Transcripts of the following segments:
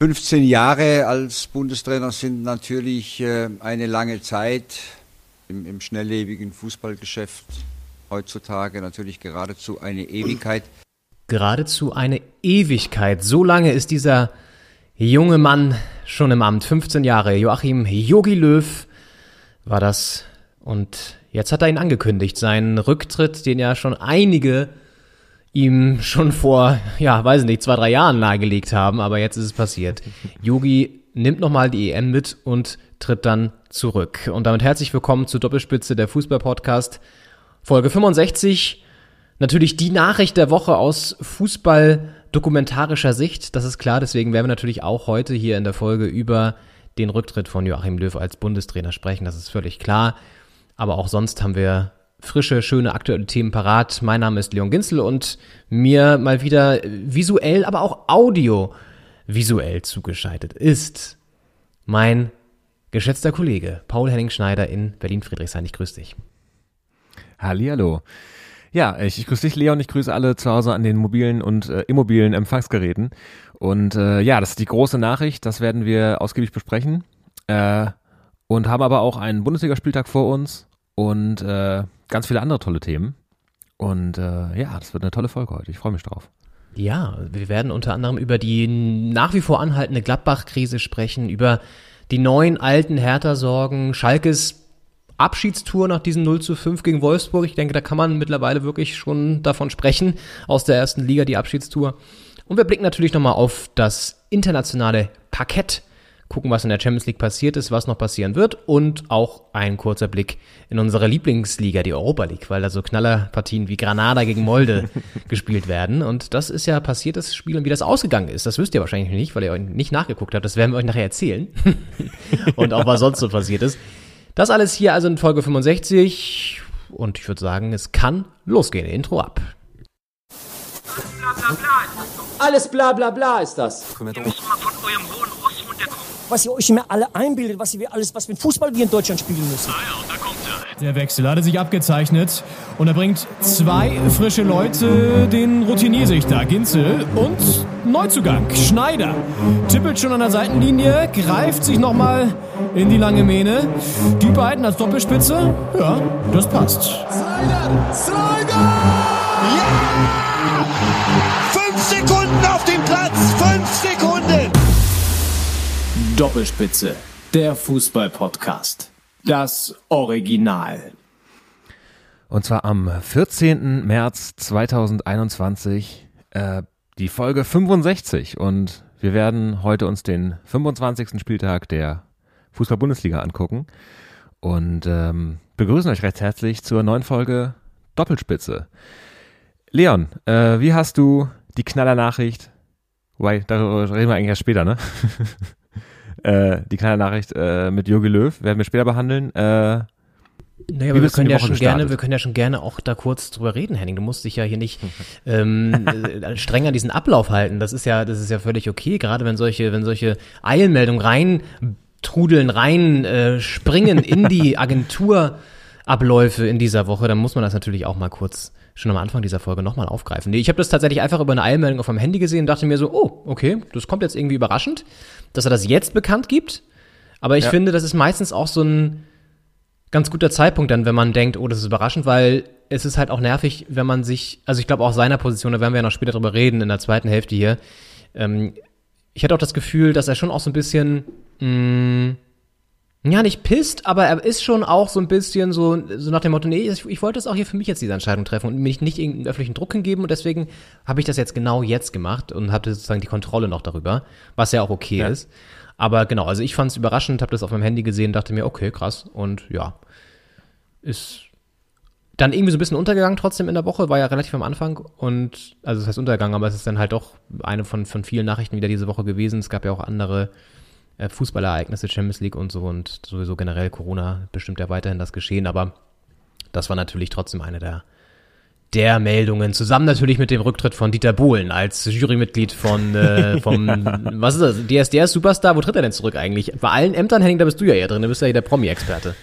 15 Jahre als Bundestrainer sind natürlich äh, eine lange Zeit im, im schnelllebigen Fußballgeschäft. Heutzutage natürlich geradezu eine Ewigkeit. Geradezu eine Ewigkeit. So lange ist dieser junge Mann schon im Amt. 15 Jahre. Joachim Yogi Löw war das. Und jetzt hat er ihn angekündigt. Seinen Rücktritt, den ja schon einige ihm schon vor, ja, weiß nicht, zwei, drei Jahren nahegelegt haben, aber jetzt ist es passiert. Yogi nimmt nochmal die EM mit und tritt dann zurück. Und damit herzlich willkommen zur Doppelspitze der Fußball-Podcast, Folge 65. Natürlich die Nachricht der Woche aus Fußball-dokumentarischer Sicht, das ist klar, deswegen werden wir natürlich auch heute hier in der Folge über den Rücktritt von Joachim Löw als Bundestrainer sprechen, das ist völlig klar. Aber auch sonst haben wir frische, schöne, aktuelle Themen parat. Mein Name ist Leon Ginzel und mir mal wieder visuell, aber auch audio visuell zugeschaltet ist mein geschätzter Kollege Paul Henning Schneider in Berlin-Friedrichshain. Ich grüße dich. Hallihallo. Ja, ich, ich grüße dich, Leon. Ich grüße alle zu Hause an den mobilen und äh, immobilen Empfangsgeräten. Und äh, ja, das ist die große Nachricht. Das werden wir ausgiebig besprechen. Äh, und haben aber auch einen Bundesligaspieltag vor uns und äh, ganz viele andere tolle Themen. Und äh, ja, das wird eine tolle Folge heute. Ich freue mich drauf. Ja, wir werden unter anderem über die nach wie vor anhaltende Gladbach-Krise sprechen, über die neuen alten Hertha-Sorgen, Schalkes Abschiedstour nach diesem 0 zu 5 gegen Wolfsburg. Ich denke, da kann man mittlerweile wirklich schon davon sprechen, aus der ersten Liga, die Abschiedstour. Und wir blicken natürlich nochmal auf das internationale Parkett gucken, was in der Champions League passiert ist, was noch passieren wird und auch ein kurzer Blick in unsere Lieblingsliga, die Europa League, weil da so Knallerpartien wie Granada gegen Molde gespielt werden. Und das ist ja passiertes Spiel und wie das ausgegangen ist, das wisst ihr wahrscheinlich nicht, weil ihr euch nicht nachgeguckt habt. Das werden wir euch nachher erzählen. und auch was sonst so passiert ist. Das alles hier also in Folge 65 und ich würde sagen, es kann losgehen. Intro ab. Alles bla bla bla ist das. Ihr müsst mal von eurem hohen Ross runterkommen. Was ihr euch immer alle einbildet, was ihr alles, was mit Fußball wir in Deutschland spielen müssen. Ah ja, und da kommt er. Der Wechsel hatte sich abgezeichnet und er bringt zwei frische Leute, den Routiniersichter Ginzel und Neuzugang Schneider. Tippelt schon an der Seitenlinie, greift sich nochmal in die lange Mähne. Die beiden als Doppelspitze, ja, das passt. Slider! Slider! Ja! Fünf Sekunden auf dem Platz! Doppelspitze, der Fußball-Podcast. Das Original. Und zwar am 14. März 2021, äh, die Folge 65. Und wir werden heute uns den 25. Spieltag der Fußball-Bundesliga angucken und ähm, begrüßen euch recht herzlich zur neuen Folge Doppelspitze. Leon, äh, wie hast du die Knallernachricht, wobei, darüber reden wir eigentlich erst später, ne? äh, die Knallernachricht äh, mit Jogi Löw werden wir später behandeln. Äh, Naja, aber wir können ja Woche schon gerne, gestartet? wir können ja schon gerne auch da kurz drüber reden, Henning. Du musst dich ja hier nicht ähm, äh, streng an diesen Ablauf halten. Das ist ja, das ist ja völlig okay, gerade wenn solche, wenn solche Eilmeldungen rein trudeln, rein äh, springen in die Agenturabläufe in dieser Woche, dann muss man das natürlich auch mal kurz schon am Anfang dieser Folge nochmal aufgreifen. Nee, ich habe das tatsächlich einfach über eine Eilmeldung auf meinem Handy gesehen und dachte mir so, oh, okay, das kommt jetzt irgendwie überraschend, dass er das jetzt bekannt gibt. Aber ich Ja. finde, das ist meistens auch so ein ganz guter Zeitpunkt dann, wenn man denkt, oh, das ist überraschend, weil es ist halt auch nervig, wenn man sich, also ich glaube auch seiner Position, da werden wir ja noch später drüber reden, in der zweiten Hälfte hier. Ähm, ich hatte auch das Gefühl, dass er schon auch so ein bisschen, mh, ja, nicht pisst, aber er ist schon auch so ein bisschen so, so nach dem Motto, nee, ich, ich wollte es auch hier für mich jetzt diese Entscheidung treffen und mich nicht irgendeinen öffentlichen Druck hingeben und deswegen habe ich das jetzt genau jetzt gemacht und hatte sozusagen die Kontrolle noch darüber, was ja auch okay Ja. ist. Aber genau, also ich fand es überraschend, habe das auf meinem Handy gesehen, dachte mir, okay, krass und ja, ist dann irgendwie so ein bisschen untergegangen trotzdem in der Woche, war ja relativ am Anfang und, also das heißt untergegangen, aber es ist dann halt doch eine von, von vielen Nachrichten wieder diese Woche gewesen. Es gab ja auch andere äh, Fußballereignisse, Champions League und so und sowieso generell Corona bestimmt ja weiterhin das Geschehen, aber das war natürlich trotzdem eine der, der Meldungen, zusammen natürlich mit dem Rücktritt von Dieter Bohlen als Jurymitglied von, äh, vom, was ist das, DSDS Superstar, wo tritt er denn zurück eigentlich? Bei allen Ämtern, Henning, da bist du ja eher drin, du bist ja hier der Promi-Experte.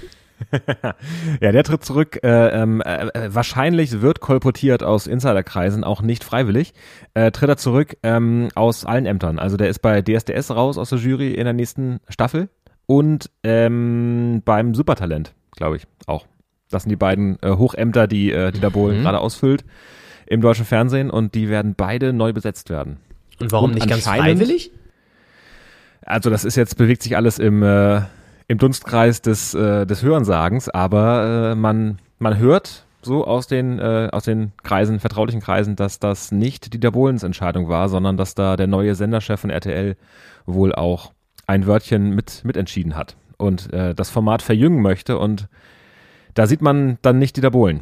ja, der tritt zurück. Äh, ähm, äh, wahrscheinlich wird kolportiert aus Insiderkreisen, auch nicht freiwillig. Äh, tritt er zurück ähm, aus allen Ämtern. Also der ist bei DSDS raus aus der Jury in der nächsten Staffel und ähm, beim Supertalent, glaube ich, auch. Das sind die beiden äh, Hochämter, die äh, Dieter Bohlen mhm. gerade ausfüllt im deutschen Fernsehen und die werden beide neu besetzt werden. Und warum und nicht ganz freiwillig? Also das ist jetzt, bewegt sich alles im, äh, im Dunstkreis des, äh, des Hörensagens, aber äh, man, man hört so aus den, äh, aus den Kreisen, vertraulichen Kreisen, dass das nicht Dieter Bohlens Entscheidung war, sondern dass da der neue Senderchef von RTL wohl auch ein Wörtchen mit, mitentschieden hat und äh, das Format verjüngen möchte und da sieht man dann nicht Dieter Bohlen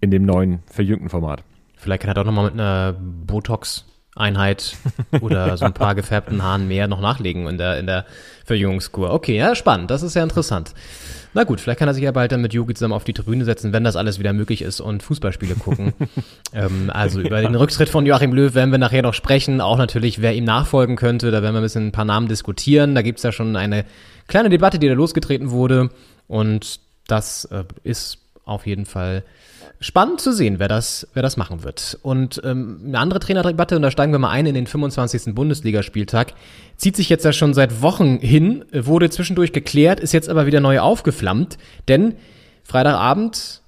in dem neuen verjüngten Format. Vielleicht kann er doch nochmal mit einer Botox Einheit oder so ein paar gefärbten Haaren mehr noch nachlegen in der, in der Verjüngungskur. Okay, ja, spannend. Das ist ja interessant. Na gut, vielleicht kann er sich ja bald dann mit Yogi zusammen auf die Tribüne setzen, wenn das alles wieder möglich ist und Fußballspiele gucken. ähm, also über den Rücktritt von Joachim Löw werden wir nachher noch sprechen. Auch natürlich, wer ihm nachfolgen könnte. Da werden wir ein bisschen ein paar Namen diskutieren. Da gibt's ja schon eine kleine Debatte, die da losgetreten wurde. Und das äh, ist auf jeden Fall spannend zu sehen, wer das, wer das machen wird. Und ähm, eine andere Trainerdebatte, und da steigen wir mal ein in den 25. Bundesligaspieltag, zieht sich jetzt ja schon seit Wochen hin, wurde zwischendurch geklärt, ist jetzt aber wieder neu aufgeflammt, denn Freitagabend,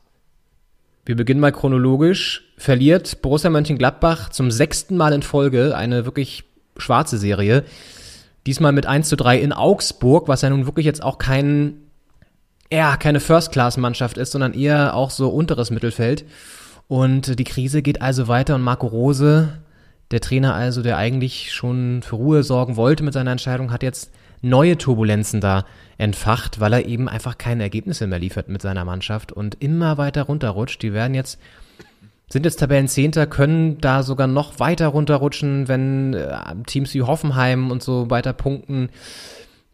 wir beginnen mal chronologisch, verliert Borussia Mönchengladbach zum sechsten Mal in Folge eine wirklich schwarze Serie. Diesmal mit 1 zu 3 in Augsburg, was ja nun wirklich jetzt auch kein ja, keine First-Class-Mannschaft ist, sondern eher auch so unteres Mittelfeld. Und die Krise geht also weiter und Marco Rose, der Trainer also, der eigentlich schon für Ruhe sorgen wollte mit seiner Entscheidung, hat jetzt neue Turbulenzen da entfacht, weil er eben einfach keine Ergebnisse mehr liefert mit seiner Mannschaft und immer weiter runterrutscht. Die werden jetzt, sind jetzt Tabellenzehnter, können da sogar noch weiter runterrutschen, wenn äh, Teams wie Hoffenheim und so weiter punkten.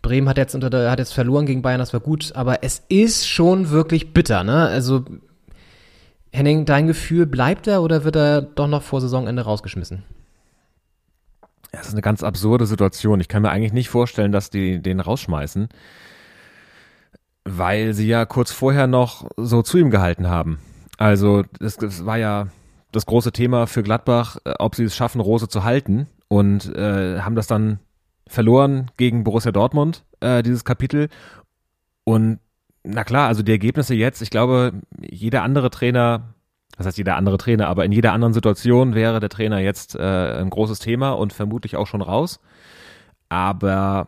Bremen hat jetzt, unter hat jetzt verloren gegen Bayern, das war gut, aber es ist schon wirklich bitter, ne? Also, Henning, dein Gefühl, bleibt er oder wird er doch noch vor Saisonende rausgeschmissen? Das ist eine ganz absurde Situation. Ich kann mir eigentlich nicht vorstellen, dass die den rausschmeißen, weil sie ja kurz vorher noch so zu ihm gehalten haben. Also, das, das war ja das große Thema für Gladbach, äh, ob sie es schaffen, Rose zu halten und äh, haben das dann verloren gegen Borussia Dortmund, äh, dieses Kapitel. Und na klar, also die Ergebnisse jetzt, ich glaube, jeder andere Trainer, was heißt jeder andere Trainer, aber in jeder anderen Situation wäre der Trainer jetzt äh, ein großes Thema und vermutlich auch schon raus. Aber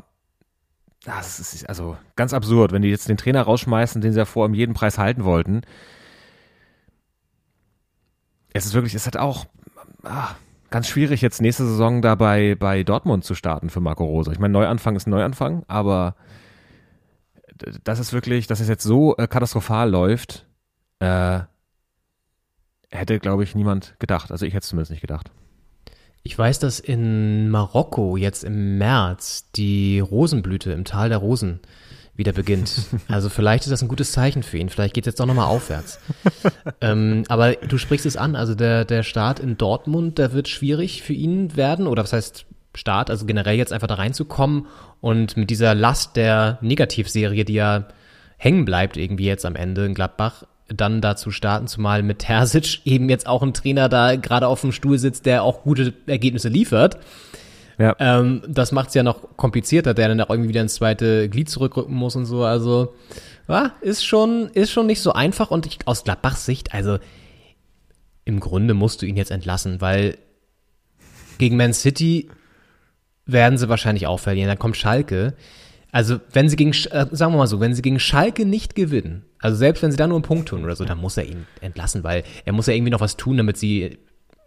das ist also ganz absurd, wenn die jetzt den Trainer rausschmeißen, den sie ja vor um jeden Preis halten wollten. Es ist wirklich, es hat auch, ah, ganz schwierig, jetzt nächste Saison da bei, bei Dortmund zu starten für Marco Rose. Ich meine, Neuanfang ist Neuanfang, aber das ist wirklich, dass es jetzt so äh, katastrophal läuft, äh, hätte, glaube ich, niemand gedacht. Also ich hätte es zumindest nicht gedacht. Ich weiß, dass in Marokko jetzt im März die Rosenblüte im Tal der Rosen wieder beginnt. Also vielleicht ist das ein gutes Zeichen für ihn. Vielleicht geht es jetzt doch nochmal aufwärts. ähm, aber du sprichst es an, also der, der Start in Dortmund, der wird schwierig für ihn werden. Oder was heißt Start, also generell jetzt einfach da reinzukommen und mit dieser Last der Negativserie, die ja hängen bleibt irgendwie jetzt am Ende in Gladbach, dann dazu starten, zumal mit Terzic eben jetzt auch ein Trainer da gerade auf dem Stuhl sitzt, der auch gute Ergebnisse liefert. Ja. Ähm, das macht es ja noch komplizierter, der dann auch irgendwie wieder ins zweite Glied zurückrücken muss und so. Also, ja, ist schon, ist schon nicht so einfach. Und ich, aus Gladbachs Sicht, also im Grunde musst du ihn jetzt entlassen, weil gegen Man City werden sie wahrscheinlich auch verlieren. Dann kommt Schalke. Also, wenn sie gegen, äh, sagen wir mal so, wenn sie gegen Schalke nicht gewinnen, also selbst wenn sie da nur einen Punkt tun oder so, dann muss er ihn entlassen, weil er muss ja irgendwie noch was tun, damit sie,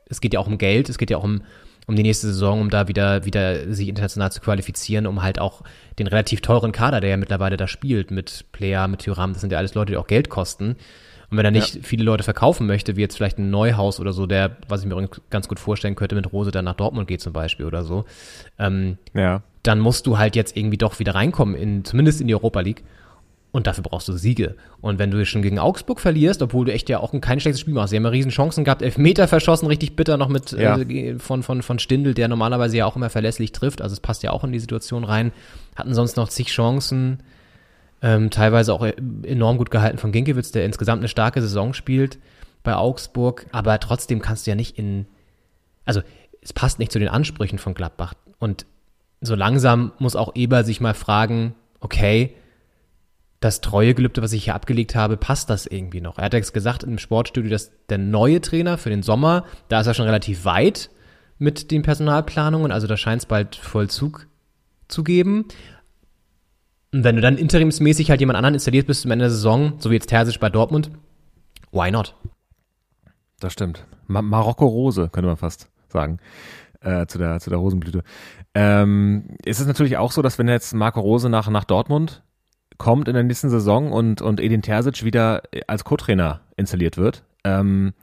es geht ja auch um Geld, es geht ja auch um, um die nächste Saison, um da wieder, wieder sich international zu qualifizieren, um halt auch den relativ teuren Kader, der ja mittlerweile da spielt, mit Player, mit Tyram, das sind ja alles Leute, die auch Geld kosten. Und wenn er nicht ja. viele Leute verkaufen möchte, wie jetzt vielleicht ein Neuhaus oder so, der, was ich mir ganz gut vorstellen könnte, mit Rose dann nach Dortmund geht zum Beispiel oder so, ähm, ja. dann musst du halt jetzt irgendwie doch wieder reinkommen, in, zumindest in die Europa League. Und dafür brauchst du Siege. Und wenn du schon gegen Augsburg verlierst, obwohl du echt ja auch ein kein schlechtes Spiel machst, sie haben ja riesen Chancen gehabt, Elfmeter verschossen, richtig bitter noch mit ja. äh, von, von, von Stindl, der normalerweise ja auch immer verlässlich trifft, also es passt ja auch in die Situation rein, hatten sonst noch zig Chancen. Ähm, teilweise auch enorm gut gehalten von Ginkiewicz, der insgesamt eine starke Saison spielt bei Augsburg. Aber trotzdem kannst du ja nicht in. Also, es passt nicht zu den Ansprüchen von Gladbach. Und so langsam muss auch Eber sich mal fragen: Okay, das Treuegelübde, was ich hier abgelegt habe, passt das irgendwie noch? Er hat jetzt gesagt im Sportstudio, dass der neue Trainer für den Sommer, da ist er schon relativ weit mit den Personalplanungen, also da scheint es bald Vollzug zu geben. Und wenn du dann interimsmäßig halt jemand anderen installierst bis zum Ende der Saison, so wie jetzt Terzic bei Dortmund, why not? Das stimmt. Ma Marokko Rose, könnte man fast sagen, äh, zu, der, zu der Rosenblüte. Ähm, ist es natürlich auch so, dass wenn jetzt Marco Rose nach, nach Dortmund kommt in der nächsten Saison und, und Edin Terzic wieder als Co-Trainer installiert wird, ähm,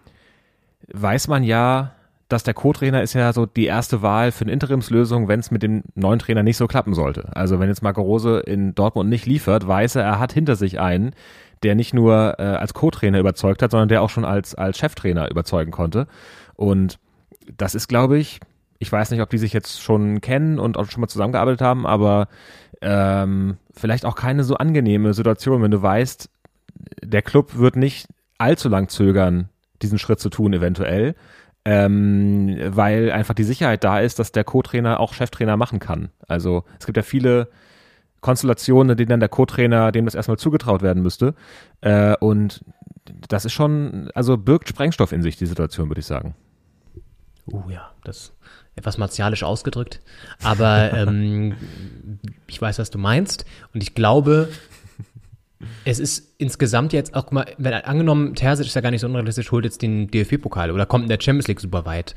weiß man ja, dass der Co-Trainer ist ja so die erste Wahl für eine Interimslösung, wenn es mit dem neuen Trainer nicht so klappen sollte. Also wenn jetzt Marco Rose in Dortmund nicht liefert, weiß er, er hat hinter sich einen, der nicht nur äh, als Co-Trainer überzeugt hat, sondern der auch schon als, als Cheftrainer überzeugen konnte. Und das ist, glaube ich, ich weiß nicht, ob die sich jetzt schon kennen und auch schon mal zusammengearbeitet haben, aber ähm, vielleicht auch keine so angenehme Situation, wenn du weißt, der Club wird nicht allzu lang zögern, diesen Schritt zu tun, eventuell ähm, weil einfach die Sicherheit da ist, dass der Co-Trainer auch Cheftrainer machen kann. Also es gibt ja viele Konstellationen, in denen dann der Co-Trainer, dem das erstmal zugetraut werden müsste. Äh, und das ist schon, also birgt Sprengstoff in sich, die Situation, würde ich sagen. Uh ja, das etwas martialisch ausgedrückt. Aber ähm, ich weiß, was du meinst. Und ich glaube, es ist insgesamt jetzt auch mal, wenn angenommen, Terzic ist ja gar nicht so unrealistisch, holt jetzt den DFB-Pokal oder kommt in der Champions League super weit.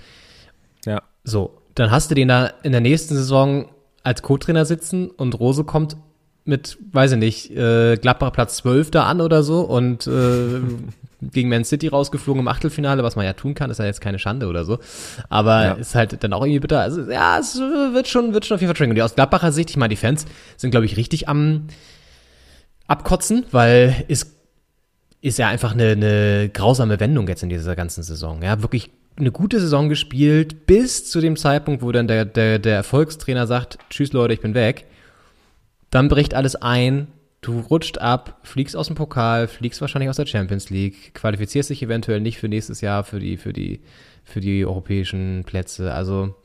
Ja. So, dann hast du den da in der nächsten Saison als Co-Trainer sitzen und Rose kommt mit, weiß ich nicht, äh, Gladbach Platz 12 da an oder so und äh, gegen Man City rausgeflogen im Achtelfinale, was man ja tun kann, ist ja jetzt keine Schande oder so. Aber ja. ist halt dann auch irgendwie bitter. Also ja, es wird schon, wird schon auf jeden Fall triggern. Und aus Gladbacher Sicht, ich meine, die Fans sind, glaube ich, richtig am abkotzen, weil es ist ja einfach eine, eine grausame Wendung jetzt in dieser ganzen Saison. Ja, wirklich eine gute Saison gespielt, bis zu dem Zeitpunkt, wo dann der, der, der Erfolgstrainer sagt, tschüss Leute, ich bin weg. Dann bricht alles ein, du rutscht ab, fliegst aus dem Pokal, fliegst wahrscheinlich aus der Champions League, qualifizierst dich eventuell nicht für nächstes Jahr für die, für die, für die europäischen Plätze. Also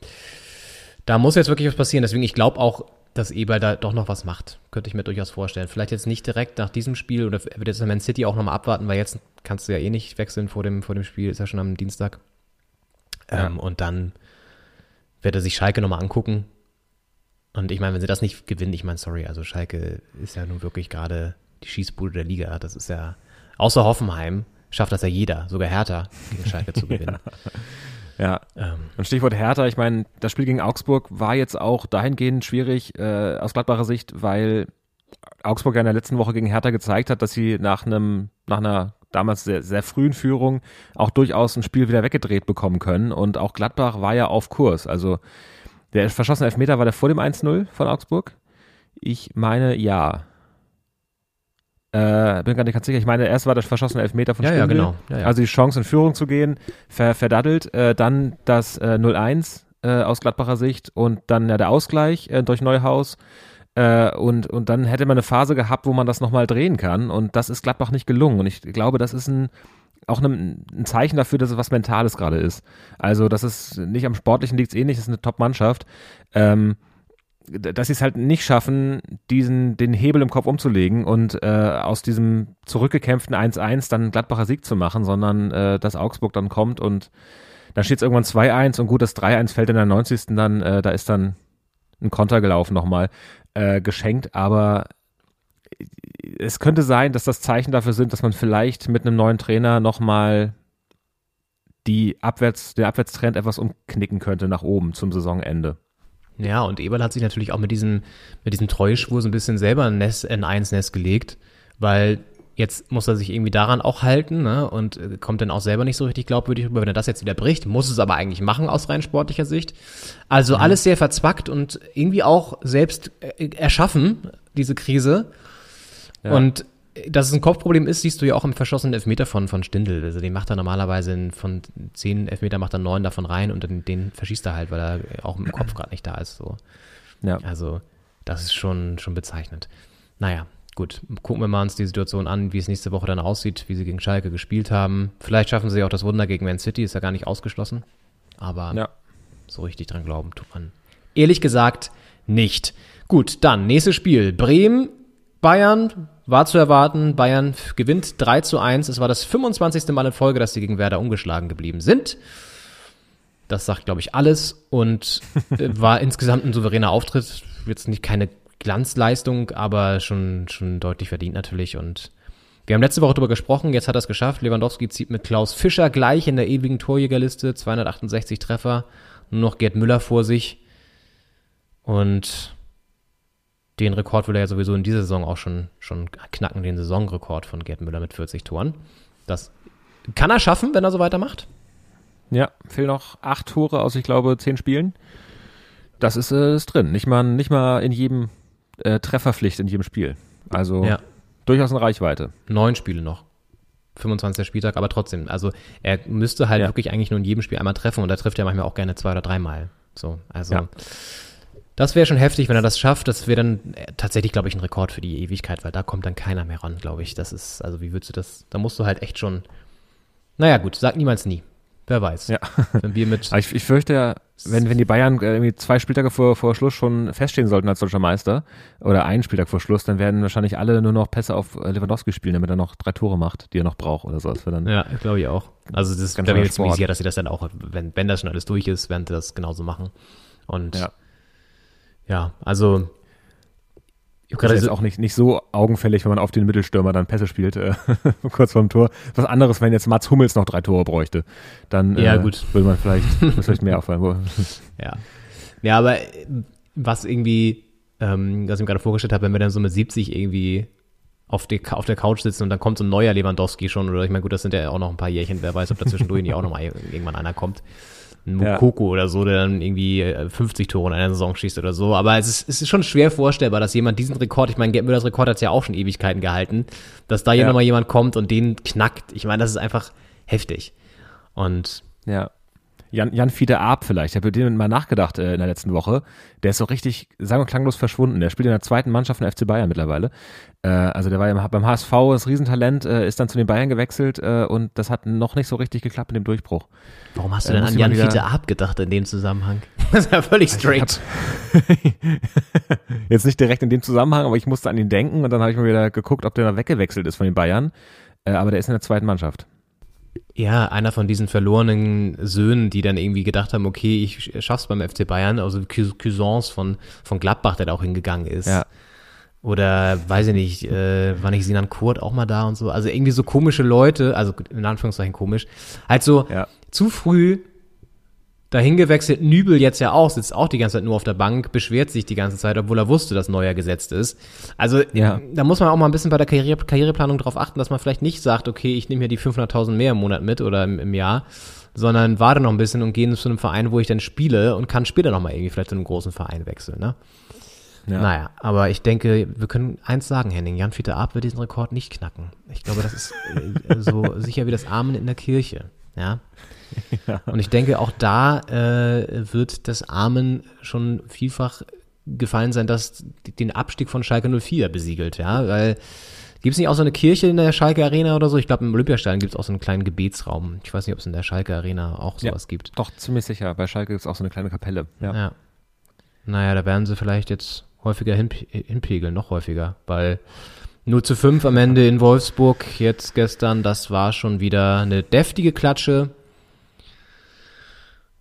da muss jetzt wirklich was passieren. Deswegen, ich glaube auch, dass Eber da doch noch was macht. Könnte ich mir durchaus vorstellen. Vielleicht jetzt nicht direkt nach diesem Spiel oder wird jetzt Man City auch nochmal abwarten, weil jetzt kannst du ja eh nicht wechseln vor dem, vor dem Spiel, ist ja schon am Dienstag. Ja. Ähm, und dann wird er sich Schalke nochmal angucken. Und ich meine, wenn sie das nicht gewinnen, ich meine, sorry, also Schalke ist ja nun wirklich gerade die Schießbude der Liga. Das ist ja, außer Hoffenheim schafft das ja jeder, sogar Hertha gegen Schalke zu gewinnen. ja. Ja. Ähm. Und Stichwort Hertha, ich meine, das Spiel gegen Augsburg war jetzt auch dahingehend schwierig äh, aus Gladbacher Sicht, weil Augsburg ja in der letzten Woche gegen Hertha gezeigt hat, dass sie nach einem, nach einer damals sehr, sehr frühen Führung auch durchaus ein Spiel wieder weggedreht bekommen können. Und auch Gladbach war ja auf Kurs. Also der verschossene Elfmeter war der vor dem 1-0 von Augsburg? Ich meine ja. Äh, bin gar nicht ganz sicher. Ich meine, erst war das verschossene Elfmeter von ja, Stindl. Ja, genau. Ja, ja. Also die Chance in Führung zu gehen, ver verdaddelt. Äh, dann das äh, 0-1 äh, aus Gladbacher Sicht und dann ja der Ausgleich äh, durch Neuhaus. Äh, und, und dann hätte man eine Phase gehabt, wo man das nochmal drehen kann. Und das ist Gladbach nicht gelungen. Und ich glaube, das ist ein, auch ein, ein Zeichen dafür, dass es was Mentales gerade ist. Also, das ist nicht am Sportlichen liegt es eh das ist eine Top-Mannschaft. Ähm, dass sie es halt nicht schaffen, diesen, den Hebel im Kopf umzulegen und äh, aus diesem zurückgekämpften 1-1 dann Gladbacher Sieg zu machen, sondern äh, dass Augsburg dann kommt und dann steht es irgendwann 2-1 und gut, das 3-1 fällt in der 90. dann, äh, da ist dann ein Konter gelaufen nochmal, äh, geschenkt, aber es könnte sein, dass das Zeichen dafür sind, dass man vielleicht mit einem neuen Trainer nochmal die Abwärts, den Abwärtstrend etwas umknicken könnte nach oben zum Saisonende. Ja, und Eberl hat sich natürlich auch mit diesem, mit diesem Treueschwur so ein bisschen selber ein, Nest, ein Eins-Nest gelegt, weil jetzt muss er sich irgendwie daran auch halten ne? und äh, kommt dann auch selber nicht so richtig glaubwürdig rüber, wenn er das jetzt wieder bricht. Muss es aber eigentlich machen aus rein sportlicher Sicht. Also mhm. alles sehr verzwackt und irgendwie auch selbst äh, erschaffen, diese Krise. Ja. Und dass es ein Kopfproblem ist, siehst du ja auch im verschossenen Elfmeter von, von Stindl. Also den macht er normalerweise von zehn Elfmeter macht er neun davon rein und dann, den verschießt er halt, weil er auch im Kopf gerade nicht da ist. So. Ja. Also das ist schon, schon bezeichnend. Naja, gut, gucken wir mal uns die Situation an, wie es nächste Woche dann aussieht, wie sie gegen Schalke gespielt haben. Vielleicht schaffen sie auch das Wunder gegen Man City, ist ja gar nicht ausgeschlossen. Aber Ja. so richtig dran glauben tut man ehrlich gesagt nicht. Gut, dann nächstes Spiel. Bremen, Bayern, war zu erwarten. Bayern gewinnt 3 zu 1. Es war das 25. Mal in Folge, dass sie gegen Werder ungeschlagen geblieben sind. Das sagt, glaube ich, alles und äh, war insgesamt ein souveräner Auftritt. Jetzt nicht keine Glanzleistung, aber schon, schon deutlich verdient natürlich. Und wir haben letzte Woche darüber gesprochen, jetzt hat er es geschafft. Lewandowski zieht mit Klaus Fischer gleich in der ewigen Torjägerliste, 268 Treffer, nur noch Gerd Müller vor sich. Und den Rekord will er ja sowieso in dieser Saison auch schon, schon knacken, den Saisonrekord von Gerd Müller mit 40 Toren. Das kann er schaffen, wenn er so weitermacht. Ja, fehlen noch acht Tore aus, ich glaube, zehn Spielen. Das ist, äh, ist drin. Nicht mal, nicht mal in jedem äh, Trefferpflicht in jedem Spiel. Also Ja. durchaus in Reichweite. Neun Spiele noch. 25. Spieltag, aber trotzdem. Also er müsste halt Ja. wirklich eigentlich nur in jedem Spiel einmal treffen und er trifft ja manchmal auch gerne zwei oder dreimal. So, also Ja. Das wäre schon heftig, wenn er das schafft. Das wäre dann äh, tatsächlich, glaube ich, ein Rekord für die Ewigkeit, weil da kommt dann keiner mehr ran, glaube ich. Das ist, also wie würdest du das, da musst du halt echt schon, naja gut, sag niemals nie. Wer weiß. Ja. Wenn wir mit, ich, ich fürchte ja, wenn, wenn die Bayern äh, irgendwie zwei Spieltage vor, vor Schluss schon feststehen sollten als deutscher Meister oder einen Spieltag vor Schluss, dann werden wahrscheinlich alle nur noch Pässe auf äh, Lewandowski spielen, damit er noch drei Tore macht, die er noch braucht oder so. Dann ja, glaube ich auch. Also das Ganz da bin ich ziemlich sicher, dass sie das dann auch, wenn, wenn das schon alles durch ist, werden sie das genauso machen. Und Ja. Ja, also ich Das ist jetzt auch nicht, nicht so augenfällig, wenn man auf den Mittelstürmer dann Pässe spielt, äh, kurz vorm Tor. Was anderes, wenn jetzt Mats Hummels noch drei Tore bräuchte. Dann Ja, äh, gut. würde man vielleicht, vielleicht mehr auffallen. Ja. Ja, aber äh, was irgendwie, ähm, was ich mir gerade vorgestellt habe, wenn wir dann so mit 70 irgendwie auf, die, auf der Couch sitzen und dann kommt so ein neuer Lewandowski schon, oder ich meine, gut, das sind ja auch noch ein paar Jährchen, wer weiß, ob da zwischendurch nicht auch noch mal irgendwann einer kommt. Ein Ja. Mukoko oder so, der dann irgendwie äh, 50 Tore in einer Saison schießt oder so. Aber es ist, es ist schon schwer vorstellbar, dass jemand diesen Rekord, ich meine, Gerd Müllers Rekord hat ja auch schon Ewigkeiten gehalten, dass da hier Ja. nochmal jemand kommt und den knackt. Ich meine, das ist einfach heftig. Und Ja. Jan, Jan Fiete Arp vielleicht, ich habe über den mal nachgedacht äh, in der letzten Woche. Der ist so richtig, sagen wir klanglos verschwunden. Der spielt in der zweiten Mannschaft von FC Bayern mittlerweile. Äh, also der war ja beim HSV, das Riesentalent, äh, ist dann zu den Bayern gewechselt äh, und das hat noch nicht so richtig geklappt mit dem Durchbruch. Warum hast du Äh, denn an Jan wieder- Fiete Arp gedacht in dem Zusammenhang? Das ist ja völlig strange. Jetzt nicht direkt in dem Zusammenhang, aber ich musste an ihn denken und dann habe ich mal wieder geguckt, ob der da weggewechselt ist von den Bayern. Äh, aber der ist in der zweiten Mannschaft. Ja, einer von diesen verlorenen Söhnen, die dann irgendwie gedacht haben, okay, ich schaff's beim FC Bayern, also Cousins von, von Gladbach, der da auch hingegangen ist. Ja. Oder weiß ich nicht, äh, war nicht Sinan Kurt auch mal da und so. Also irgendwie so komische Leute, also in Anführungszeichen komisch, halt so Ja. zu früh dahin gewechselt. Nübel jetzt ja auch, sitzt auch die ganze Zeit nur auf der Bank, beschwert sich die ganze Zeit, obwohl er wusste, dass Neuer gesetzt ist. Also Ja. da muss man auch mal ein bisschen bei der Karriere, Karriereplanung drauf achten, dass man vielleicht nicht sagt, okay, ich nehme hier die 500.000 mehr im Monat mit oder im, im Jahr, sondern warte noch ein bisschen und gehe zu einem Verein, wo ich dann spiele und kann später nochmal irgendwie vielleicht zu einem großen Verein wechseln. Ne? Ja. Naja, aber ich denke, wir können eins sagen, Henning, Jan Fiete Arp wird diesen Rekord nicht knacken. Ich glaube, das ist äh, so sicher wie das Amen in der Kirche. Ja. Und ich denke, auch da äh, wird das Amen schon vielfach gefallen sein, dass den Abstieg von Schalke 04 besiegelt, ja, weil gibt es nicht auch so eine Kirche in der Schalke Arena oder so? Ich glaube, im Olympiastadion gibt es auch so einen kleinen Gebetsraum. Ich weiß nicht, ob es in der Schalke Arena auch Ja. sowas gibt. Doch, ziemlich sicher. Bei Schalke ist auch so eine kleine Kapelle. Ja. Ja. Naja, da werden sie vielleicht jetzt häufiger hin, hinpegeln, noch häufiger, weil 0 zu 5 am Ende in Wolfsburg, jetzt gestern, das war schon wieder eine deftige Klatsche.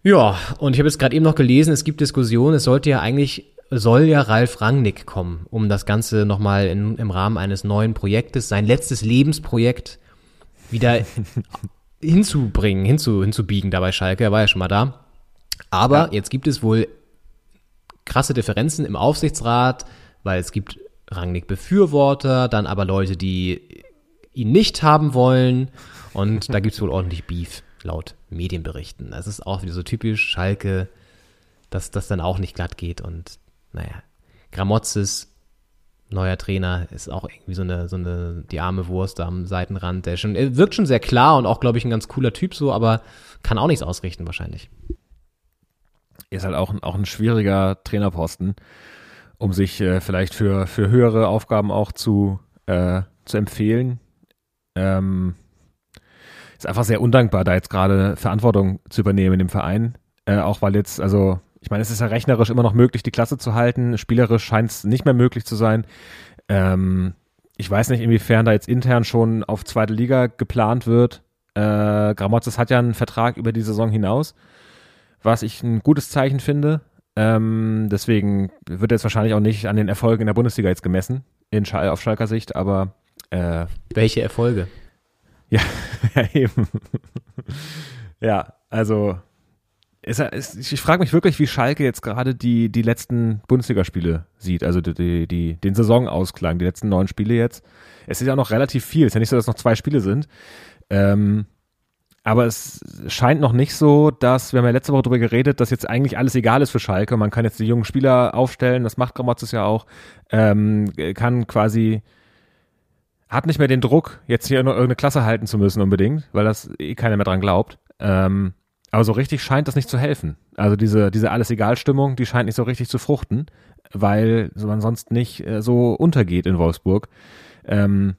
Ja, und ich habe jetzt gerade eben noch gelesen, es gibt Diskussionen, es sollte ja eigentlich, soll ja Ralf Rangnick kommen, um das Ganze nochmal in, im Rahmen eines neuen Projektes, sein letztes Lebensprojekt, wieder hinzubringen, hinzu, hinzubiegen da bei Schalke, er war ja schon mal da. Aber jetzt gibt es wohl krasse Differenzen im Aufsichtsrat, weil es gibt Rangnick-Befürworter, dann aber Leute, die ihn nicht haben wollen. Und da gibt es wohl ordentlich Beef, laut Medienberichten. Das ist auch wieder so typisch Schalke, dass das dann auch nicht glatt geht. Und naja, Gramozis, neuer Trainer, ist auch irgendwie so eine, so eine, die arme Wurst am Seitenrand. Der schon, wirkt schon sehr klar und auch, glaube ich, ein ganz cooler Typ so, aber kann auch nichts ausrichten wahrscheinlich. Ist halt auch, ein- auch ein schwieriger Trainerposten, um sich äh, vielleicht für, für höhere Aufgaben auch zu, äh, zu empfehlen. Ähm, ist einfach sehr undankbar, da jetzt gerade Verantwortung zu übernehmen in dem Verein. Äh, auch weil jetzt, also, ich meine, es ist ja rechnerisch immer noch möglich, die Klasse zu halten. Spielerisch scheint es nicht mehr möglich zu sein. Ähm, ich weiß nicht, inwiefern da jetzt intern schon auf zweite Liga geplant wird. Äh, Gramotzes hat ja einen Vertrag über die Saison hinaus, was ich ein gutes Zeichen finde. Ähm, deswegen wird jetzt wahrscheinlich auch nicht an den Erfolgen in der Bundesliga jetzt gemessen, in Schal auf Schalker Sicht, aber äh, Welche Erfolge? Ja, ja, eben. ja, also ist, ist, ich frage mich wirklich, wie Schalke jetzt gerade die, die letzten Bundesligaspiele sieht, also die, die, die, den Saisonausklang, die letzten neun Spiele jetzt. Es ist ja noch relativ viel, es ist ja nicht so, dass noch zwei Spiele sind. Ähm, aber es scheint noch nicht so, dass, wir haben ja letzte Woche darüber geredet, dass jetzt eigentlich alles egal ist für Schalke. Man kann jetzt die jungen Spieler aufstellen, das macht Gramotzes ja auch, ähm, kann quasi, hat nicht mehr den Druck, jetzt hier noch irgendeine Klasse halten zu müssen unbedingt, weil das eh keiner mehr dran glaubt. Ähm, aber so richtig scheint das nicht zu helfen. Also diese, diese Alles-Egal-Stimmung, die scheint nicht so richtig zu fruchten, weil man sonst nicht äh, so untergeht in Wolfsburg. Ähm,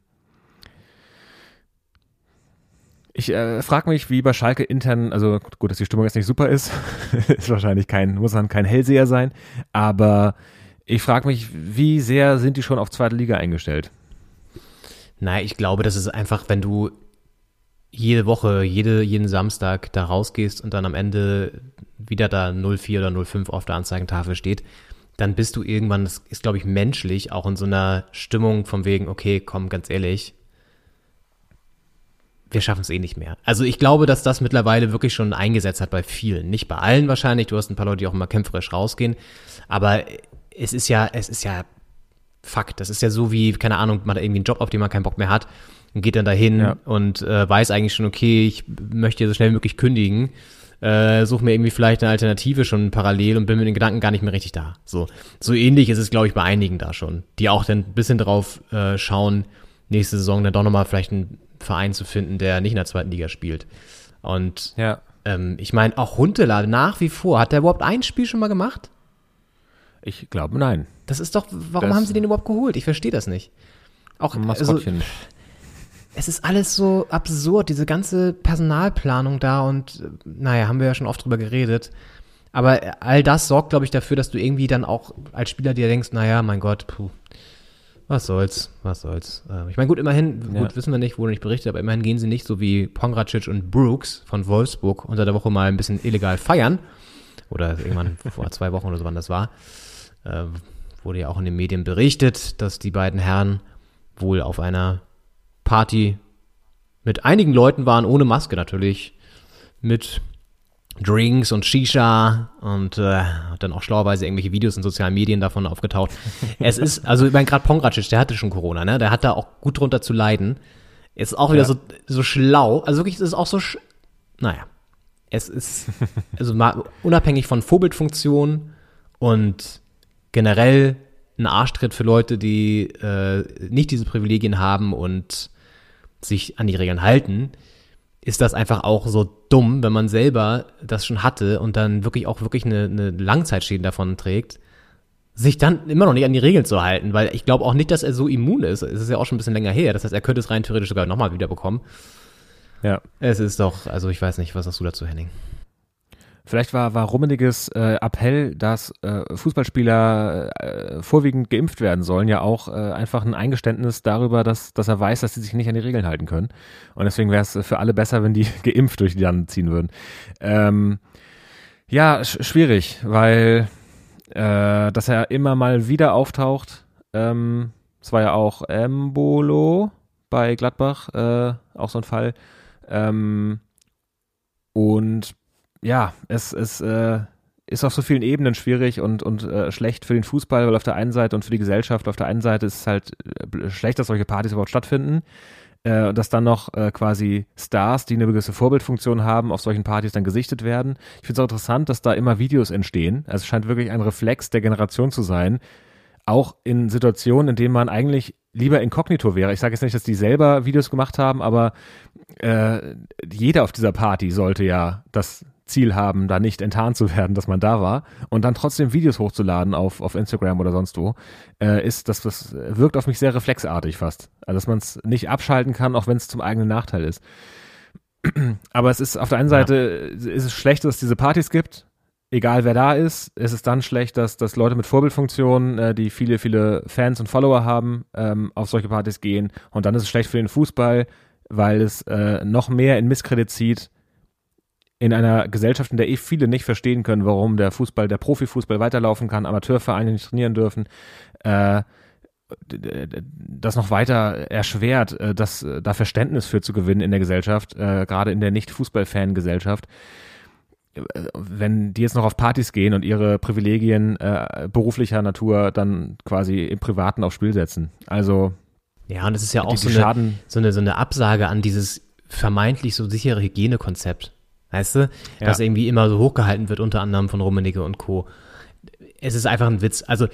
ich äh, frage mich, wie bei Schalke intern, also gut, dass die Stimmung jetzt nicht super ist, ist wahrscheinlich kein, muss dann kein Hellseher sein, aber ich frage mich, wie sehr sind die schon auf zweite Liga eingestellt? Nein, ich glaube, das ist einfach, wenn du jede Woche, jede, jeden Samstag da rausgehst und dann am Ende wieder da 04 oder 05 auf der Anzeigentafel steht, dann bist du irgendwann, das ist glaube ich menschlich, auch in so einer Stimmung von wegen, okay, komm, ganz ehrlich, wir schaffen es eh nicht mehr. Also ich glaube, dass das mittlerweile wirklich schon eingesetzt hat bei vielen. Nicht bei allen wahrscheinlich, du hast ein paar Leute, die auch immer kämpferisch rausgehen, aber es ist ja, es ist ja Fakt. Das ist ja so wie, keine Ahnung, man hat irgendwie einen Job, auf den man keinen Bock mehr hat und geht dann dahin Ja. und äh, weiß eigentlich schon, okay, ich möchte so schnell wie möglich kündigen, äh, suche mir irgendwie vielleicht eine Alternative schon parallel und bin mit den Gedanken gar nicht mehr richtig da. So, so ähnlich ist es, glaube ich, bei einigen da schon, die auch dann ein bisschen drauf äh, schauen, nächste Saison dann doch nochmal vielleicht einen Verein zu finden, der nicht in der zweiten Liga spielt. Und Ja. ähm, ich meine, auch Huntelaar nach wie vor, hat der überhaupt ein Spiel schon mal gemacht? Ich glaube, nein. Das ist doch, warum Das- haben sie den überhaupt geholt? Ich verstehe das nicht. Auch, also, Maskottchen. es ist alles so absurd, diese ganze Personalplanung da und, äh, naja, haben wir ja schon oft drüber geredet. Aber all das sorgt, glaube ich, dafür, dass du irgendwie dann auch als Spieler dir denkst, naja, mein Gott, puh, was soll's, was soll's. Äh, ich meine, gut, immerhin, Ja. gut, wissen wir nicht, wurde nicht berichtet, aber immerhin gehen sie nicht so wie Pongracic und Brooks von Wolfsburg unter der Woche mal ein bisschen illegal feiern. Oder irgendwann vor zwei Wochen oder so, wann das war. Wurde ja auch in den Medien berichtet, dass die beiden Herren wohl auf einer Party mit einigen Leuten waren, ohne Maske natürlich, mit Drinks und Shisha und äh, dann auch schlauerweise irgendwelche Videos in sozialen Medien davon aufgetaucht. es ist, also ich meine, gerade Pongracic, der hatte schon Corona, ne? Der hat da auch gut drunter zu leiden. Ist auch wieder Ja. so, so schlau. Also wirklich, es ist auch so, sch naja. Es ist, also mal unabhängig von Vorbildfunktion und generell ein Arschtritt für Leute, die äh, nicht diese Privilegien haben und sich an die Regeln halten, ist das einfach auch so dumm, wenn man selber das schon hatte und dann wirklich auch wirklich eine, eine Langzeitschäden davon trägt, sich dann immer noch nicht an die Regeln zu halten, weil ich glaube auch nicht, dass er so immun ist. Es ist ja auch schon ein bisschen länger her. Das heißt, er könnte es rein theoretisch sogar nochmal wieder bekommen. Ja. Es ist doch, also ich weiß nicht, was sagst du dazu, Henning? Vielleicht war, war Rummeniges äh, Appell, dass äh, Fußballspieler äh, vorwiegend geimpft werden sollen, ja auch äh, einfach ein Eingeständnis darüber, dass, dass er weiß, dass sie sich nicht an die Regeln halten können. Und deswegen wäre es für alle besser, wenn die geimpft durch die Lande ziehen würden. Ähm, ja, sch schwierig, weil äh, dass er immer mal wieder auftaucht. Ähm, es war ja auch Embolo bei Gladbach, äh, auch so ein Fall. Ähm, und ja, es, es äh, ist auf so vielen Ebenen schwierig und, und äh, schlecht für den Fußball, weil auf der einen Seite und für die Gesellschaft auf der einen Seite ist es halt äh, schlecht, dass solche Partys überhaupt stattfinden. Äh, und dass dann noch äh, quasi Stars, die eine gewisse Vorbildfunktion haben, auf solchen Partys dann gesichtet werden. Ich finde es auch interessant, dass da immer Videos entstehen. Also es scheint wirklich ein Reflex der Generation zu sein, auch in Situationen, in denen man eigentlich lieber inkognito wäre. Ich sage jetzt nicht, dass die selber Videos gemacht haben, aber äh, jeder auf dieser Party sollte ja das Ziel haben, da nicht enttarnt zu werden, dass man da war und dann trotzdem Videos hochzuladen auf, auf Instagram oder sonst wo, äh, ist, dass das wirkt auf mich sehr reflexartig fast. Also dass man es nicht abschalten kann, auch wenn es zum eigenen Nachteil ist. Aber es ist auf der einen Seite ja. ist es schlecht, dass es diese Partys gibt. Egal wer da ist, ist es dann schlecht, dass, dass Leute mit Vorbildfunktionen, äh, die viele, viele Fans und Follower haben, ähm, auf solche Partys gehen. Und dann ist es schlecht für den Fußball, weil es äh, noch mehr in Misskredit zieht, in einer Gesellschaft, in der eh viele nicht verstehen können, warum der Fußball, der Profifußball weiterlaufen kann, Amateurvereine nicht trainieren dürfen, äh, das noch weiter erschwert, äh, das äh, da Verständnis für zu gewinnen in der Gesellschaft, äh, gerade in der Nicht-Fußball-Fan-Gesellschaft. Äh, wenn die jetzt noch auf Partys gehen und ihre Privilegien äh, beruflicher Natur dann quasi im Privaten aufs Spiel setzen. Also ja, und es ist ja auch so eine, so, eine, so eine Absage an dieses vermeintlich so sichere Hygienekonzept. Weißt du? Ja. Das irgendwie immer so hochgehalten wird, unter anderem von Rummenigge und Co. Es ist einfach ein Witz. Also,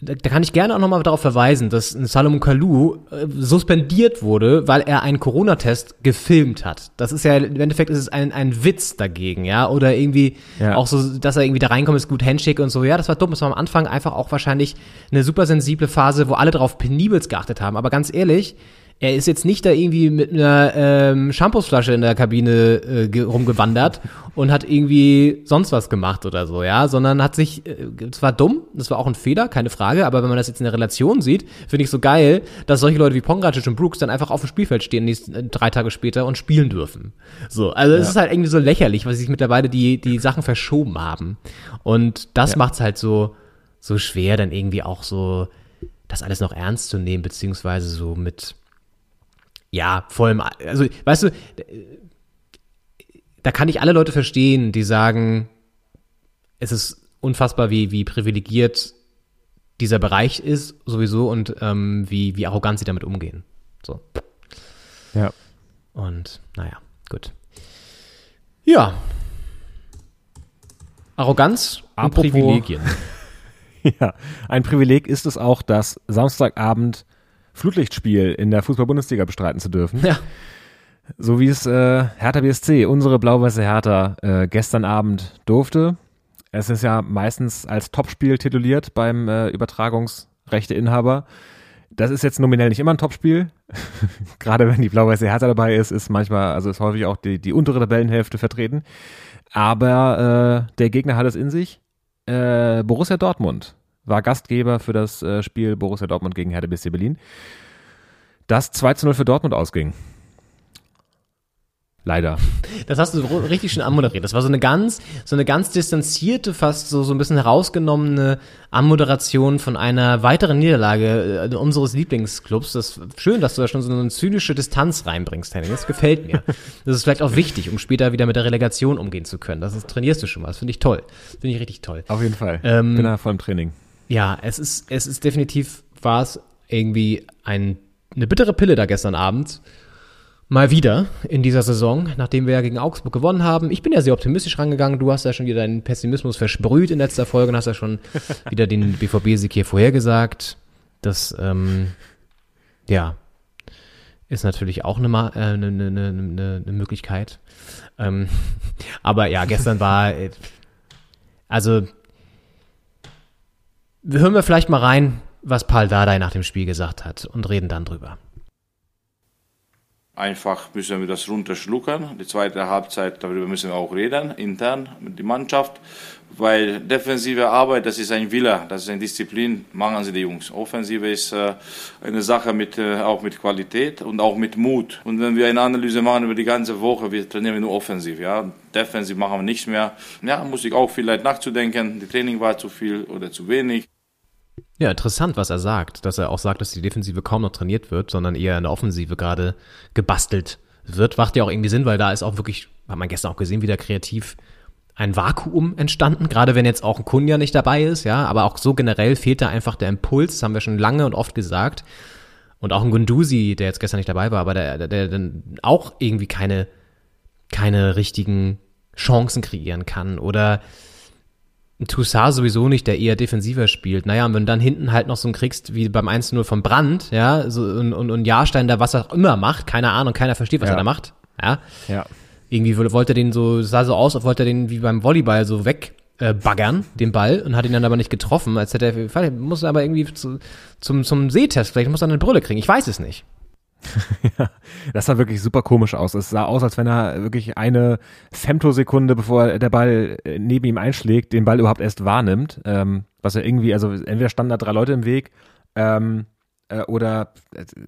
da kann ich gerne auch nochmal darauf verweisen, dass Salomon Kalou äh, suspendiert wurde, weil er einen Corona-Test gefilmt hat. Das ist ja, im Endeffekt ist es ein, ein Witz dagegen, ja, oder irgendwie ja. auch so, dass er irgendwie da reinkommt, ist gut Handshake und so. Ja, das war dumm. Das war am Anfang einfach auch wahrscheinlich eine super sensible Phase, wo alle darauf penibels geachtet haben. Aber ganz ehrlich, er ist jetzt nicht da irgendwie mit einer ähm, Shampoosflasche in der Kabine äh, rumgewandert und hat irgendwie sonst was gemacht oder so, ja, sondern hat sich, äh, es war dumm, das war auch ein Fehler, keine Frage, aber wenn man das jetzt in der Relation sieht, finde ich so geil, dass solche Leute wie Pongracic und Brooks dann einfach auf dem Spielfeld stehen, nächsten, äh, drei Tage später und spielen dürfen. So, also es ist halt irgendwie so lächerlich, weil sich mittlerweile die, die Sachen verschoben haben. Und das ja. macht's halt so, so schwer, dann irgendwie auch so, das alles noch ernst zu nehmen, beziehungsweise so mit, ja, vor allem, also, weißt du, da kann ich alle Leute verstehen, die sagen, es ist unfassbar, wie, wie privilegiert dieser Bereich ist, sowieso, und ähm, wie, wie arrogant sie damit umgehen. So. Ja. Und, naja, gut. Ja. Arroganz Apropos, und Privilegien. ja, ein Privileg ist es auch, dass Samstagabend Flutlichtspiel in der Fußball-Bundesliga bestreiten zu dürfen. Ja. So wie es äh, Hertha BSC, unsere blau-weiße Hertha, äh, gestern Abend durfte. Es ist ja meistens als Topspiel tituliert beim äh, Übertragungsrechteinhaber. Das ist jetzt nominell nicht immer ein Topspiel. Gerade wenn die blau-weiße Hertha dabei ist, ist manchmal, also ist häufig auch die, die untere Tabellenhälfte vertreten. Aber äh, der Gegner hat es in sich. Äh, Borussia Dortmund war Gastgeber für das äh, Spiel Borussia Dortmund gegen Hertha BSC Berlin, das 2 zu 0 für Dortmund ausging. Leider. Das hast du richtig schön anmoderiert. Das war so eine ganz, so eine ganz distanzierte, fast so, so ein bisschen herausgenommene Anmoderation von einer weiteren Niederlage äh, unseres Lieblingsclubs. Das schön, dass du da schon so eine zynische Distanz reinbringst, Henning. Das gefällt mir. Das ist vielleicht auch wichtig, um später wieder mit der Relegation umgehen zu können. Das ist, trainierst du schon mal. Das finde ich toll. Finde ich richtig toll. Auf jeden Fall. Ähm, Bin da voll im Training. Ja, es ist, es ist definitiv, war es irgendwie ein, eine bittere Pille da gestern Abend. Mal wieder in dieser Saison, nachdem wir ja gegen Augsburg gewonnen haben. Ich bin ja sehr optimistisch rangegangen. Du hast ja schon wieder deinen Pessimismus versprüht in letzter Folge und hast ja schon wieder den BVB-Sieg hier vorhergesagt. Das, ähm, ja, ist natürlich auch eine, äh, eine, eine, eine, eine Möglichkeit. Ähm, aber ja, gestern war, äh, also hören wir vielleicht mal rein, was Paul Dardai nach dem Spiel gesagt hat und reden dann drüber. Einfach müssen wir das runterschlucken. Die zweite Halbzeit, darüber müssen wir auch reden, intern mit der Mannschaft. Weil defensive Arbeit, das ist ein Wille, das ist eine Disziplin, machen sie die Jungs. Offensive ist äh, eine Sache mit, äh, auch mit Qualität und auch mit Mut. Und wenn wir eine Analyse machen über die ganze Woche, wir trainieren nur offensiv. Ja? Defensiv machen wir nichts mehr. Ja, muss ich auch vielleicht nachzudenken, die Training war zu viel oder zu wenig. Ja, interessant, was er sagt, dass er auch sagt, dass die Defensive kaum noch trainiert wird, sondern eher in der Offensive gerade gebastelt wird. Macht ja auch irgendwie Sinn, weil da ist auch wirklich, hat man gestern auch gesehen, wieder kreativ ein Vakuum entstanden, gerade wenn jetzt auch ein Kunja nicht dabei ist, ja, aber auch so generell fehlt da einfach der Impuls, das haben wir schon lange und oft gesagt. Und auch ein Gunduzi, der jetzt gestern nicht dabei war, aber der, der, der dann auch irgendwie keine, keine richtigen Chancen kreieren kann oder Toussaint sowieso nicht, der eher defensiver spielt. Naja, und wenn du dann hinten halt noch so ein kriegst wie beim 1-0 von Brand, ja, so, und, und, und Jahrstein da was er auch immer macht, keine Ahnung, keiner versteht, was ja. er da macht, ja. Ja. Irgendwie wollte er den so, sah so aus, als wollte er den wie beim Volleyball so weg äh, baggern, den Ball, und hat ihn dann aber nicht getroffen, als hätte er, vielleicht muss er aber irgendwie zu, zum, zum Sehtest, vielleicht muss er eine Brille kriegen, ich weiß es nicht. ja, das sah wirklich super komisch aus. Es sah aus, als wenn er wirklich eine Femtosekunde, bevor der Ball äh, neben ihm einschlägt, den Ball überhaupt erst wahrnimmt. Ähm, was er irgendwie, also entweder standen da drei Leute im Weg, ähm, äh, oder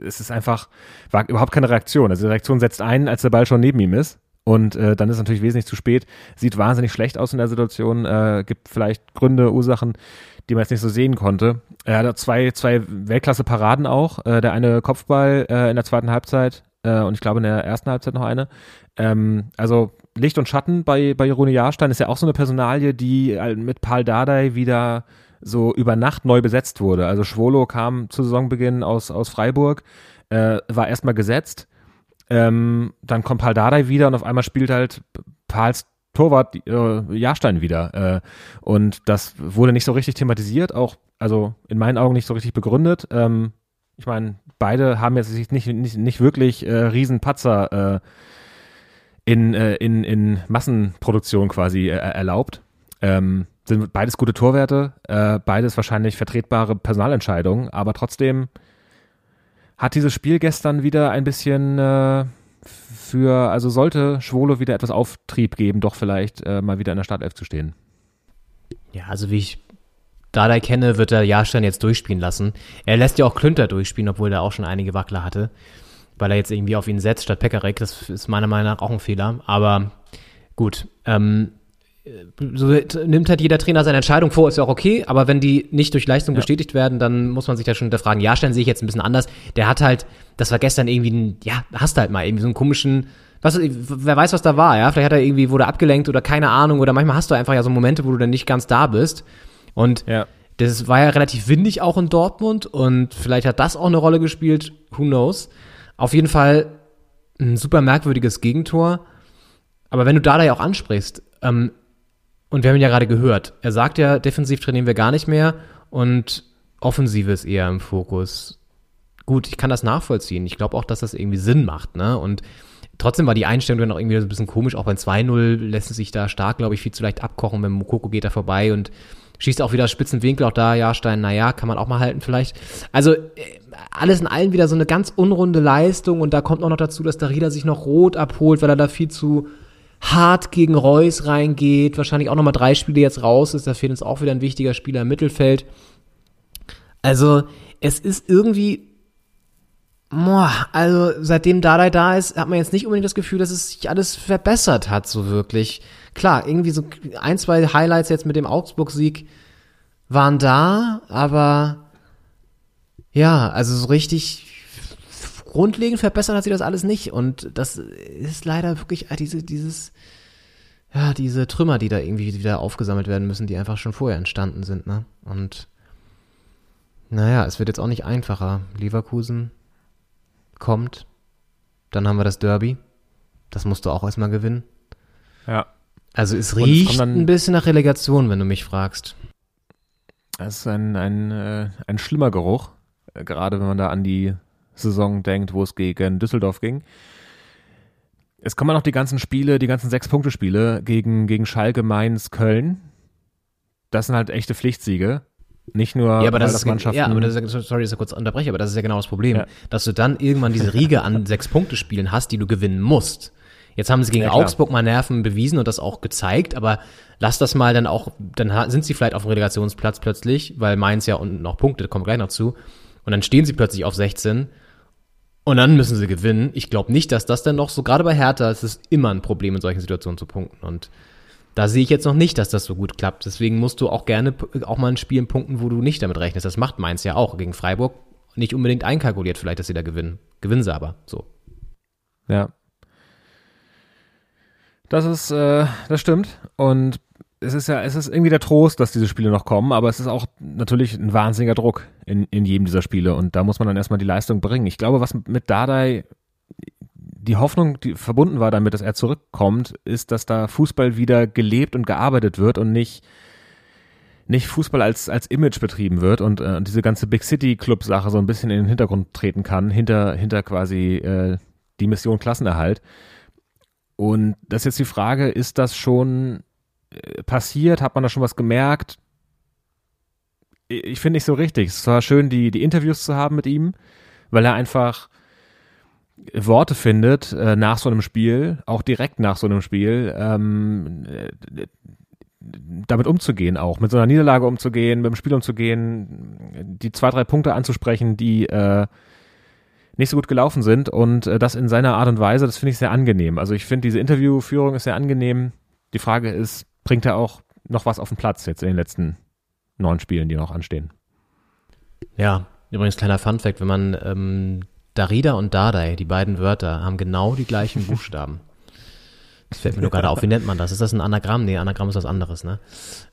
es ist einfach, war überhaupt keine Reaktion. Also die Reaktion setzt ein, als der Ball schon neben ihm ist. Und äh, dann ist natürlich wesentlich zu spät. Sieht wahnsinnig schlecht aus in der Situation. Äh, gibt vielleicht Gründe, Ursachen, die man jetzt nicht so sehen konnte. Er hatte zwei, zwei Weltklasse-Paraden auch. Äh, der eine Kopfball äh, in der zweiten Halbzeit äh, und ich glaube in der ersten Halbzeit noch eine. Ähm, also Licht und Schatten bei, bei Rune Jahrstein ist ja auch so eine Personalie, die äh, mit Paul Dardai wieder so über Nacht neu besetzt wurde. Also Schwolo kam zu Saisonbeginn aus, aus Freiburg, äh, war erstmal gesetzt. Ähm, dann kommt Paul Dardai wieder und auf einmal spielt halt Pauls Torwart äh, Jahrstein wieder. Äh, und das wurde nicht so richtig thematisiert, auch also in meinen Augen nicht so richtig begründet. Ähm, ich meine, beide haben jetzt sich nicht, nicht, nicht wirklich äh, Riesenpatzer äh, in, äh, in, in Massenproduktion quasi äh, erlaubt. Ähm, sind beides gute Torwerte, äh, beides wahrscheinlich vertretbare Personalentscheidungen, aber trotzdem hat dieses Spiel gestern wieder ein bisschen äh, für, also sollte Schwolo wieder etwas Auftrieb geben, doch vielleicht äh, mal wieder in der Startelf zu stehen. Ja, also wie ich Dardai kenne, wird er Jahrstein jetzt durchspielen lassen. Er lässt ja auch Klünter durchspielen, obwohl er auch schon einige Wackler hatte, weil er jetzt irgendwie auf ihn setzt statt Pekarek. Das ist meiner Meinung nach auch ein Fehler. Aber gut, ähm, so nimmt halt jeder Trainer seine Entscheidung vor, ist ja auch okay, aber wenn die nicht durch Leistung ja. bestätigt werden, dann muss man sich da schon hinterfragen. Jahrstein sehe ich jetzt ein bisschen anders. Der hat halt, das war gestern irgendwie ein, ja, hast halt mal irgendwie so einen komischen, was, wer weiß, was da war, ja? Vielleicht hat er irgendwie, wurde abgelenkt oder keine Ahnung, oder manchmal hast du einfach ja so Momente, wo du dann nicht ganz da bist. Und ja. das war ja relativ windig auch in Dortmund und vielleicht hat das auch eine Rolle gespielt, who knows. Auf jeden Fall ein super merkwürdiges Gegentor. Aber wenn du da ja auch ansprichst, ähm, und wir haben ihn ja gerade gehört. Er sagt ja, defensiv trainieren wir gar nicht mehr und Offensive ist eher im Fokus. Gut, ich kann das nachvollziehen. Ich glaube auch, dass das irgendwie Sinn macht, ne? Und trotzdem war die Einstellung dann auch irgendwie so ein bisschen komisch. Auch beim 2-0 lässt es sich da stark, glaube ich, viel zu leicht abkochen. Wenn Mokoko geht da vorbei und schießt auch wieder spitzen Winkel. Auch da, Jahrstein, naja, kann man auch mal halten vielleicht. Also, äh, alles in allem wieder so eine ganz unrunde Leistung. Und da kommt auch noch dazu, dass der Rieder sich noch rot abholt, weil er da viel zu hart gegen Reus reingeht, wahrscheinlich auch nochmal drei Spiele jetzt raus ist, da fehlt uns auch wieder ein wichtiger Spieler im Mittelfeld. Also, es ist irgendwie, boah, also seitdem Dardai da ist, hat man jetzt nicht unbedingt das Gefühl, dass es sich alles verbessert hat, so wirklich. Klar, irgendwie so ein, zwei Highlights jetzt mit dem Augsburg-Sieg waren da, aber ja, also so richtig grundlegend verbessert hat sie das alles nicht. Und das ist leider wirklich diese, dieses, ja, diese Trümmer, die da irgendwie wieder aufgesammelt werden müssen, die einfach schon vorher entstanden sind, ne? Und naja, es wird jetzt auch nicht einfacher. Leverkusen kommt, dann haben wir das Derby. Das musst du auch erstmal gewinnen. Ja. Also es riecht es ein bisschen nach Relegation, wenn du mich fragst. Es ist ein, ein, äh, ein schlimmer Geruch, äh, gerade wenn man da an die Saison denkt, wo es gegen Düsseldorf ging. Es kommen noch die ganzen Spiele, die ganzen Sechs-Punkte-Spiele gegen, gegen Schalke, Mainz, Köln. Das sind halt echte Pflichtsiege. Nicht nur, ja, aber das, das Mannschaften. Ja, aber das ist, sorry, dass ich kurz unterbreche, aber das ist ja genau das Problem, ja. dass du dann irgendwann diese Riege an Sechs-Punkte-Spielen hast, die du gewinnen musst. Jetzt haben sie gegen ja, Augsburg mal Nerven bewiesen und das auch gezeigt, aber lass das mal dann auch, dann sind sie vielleicht auf dem Relegationsplatz plötzlich, weil Mainz ja unten noch Punkte, kommen gleich noch zu. Und dann stehen sie plötzlich auf 16 und dann müssen sie gewinnen. Ich glaube nicht, dass das dann noch so, gerade bei Hertha ist es immer ein Problem, in solchen Situationen zu punkten. Und da sehe ich jetzt noch nicht, dass das so gut klappt. Deswegen musst du auch gerne auch mal ein Spiel punkten, wo du nicht damit rechnest. Das macht Mainz ja auch gegen Freiburg. Nicht unbedingt einkalkuliert vielleicht, dass sie da gewinnen. Gewinnen sie aber, so. Ja. Das ist, äh, das stimmt. Und es ist ja, es ist irgendwie der Trost, dass diese Spiele noch kommen, aber es ist auch natürlich ein wahnsinniger Druck in, in jedem dieser Spiele und da muss man dann erstmal die Leistung bringen. Ich glaube, was mit Dardai die Hoffnung, die verbunden war damit, dass er zurückkommt, ist, dass da Fußball wieder gelebt und gearbeitet wird und nicht nicht Fußball als als Image betrieben wird und, äh, diese ganze Big City Club Sache so ein bisschen in den Hintergrund treten kann, hinter hinter quasi äh, die Mission Klassenerhalt. Und das ist jetzt die Frage, ist das schon passiert? Hat man da schon was gemerkt? Ich, finde nicht so richtig. Es war schön, die, die Interviews zu haben mit ihm, weil er einfach Worte findet äh, nach so einem Spiel, auch direkt nach so einem Spiel, ähm, äh, damit umzugehen auch, mit so einer Niederlage umzugehen, mit dem Spiel umzugehen, die zwei, drei Punkte anzusprechen, die äh, nicht so gut gelaufen sind und äh, das in seiner Art und Weise, das finde ich sehr angenehm. Also ich finde, diese Interviewführung ist sehr angenehm. Die Frage ist, bringt er auch noch was auf den Platz jetzt in den letzten neun Spielen, die noch anstehen? Ja, übrigens kleiner Funfact, wenn man ähm, Darida und Dardai, die beiden Wörter, haben genau die gleichen Buchstaben. Das fällt mir nur gerade auf. Wie nennt man das? Ist das ein Anagramm? Nee, Anagramm ist was anderes, ne?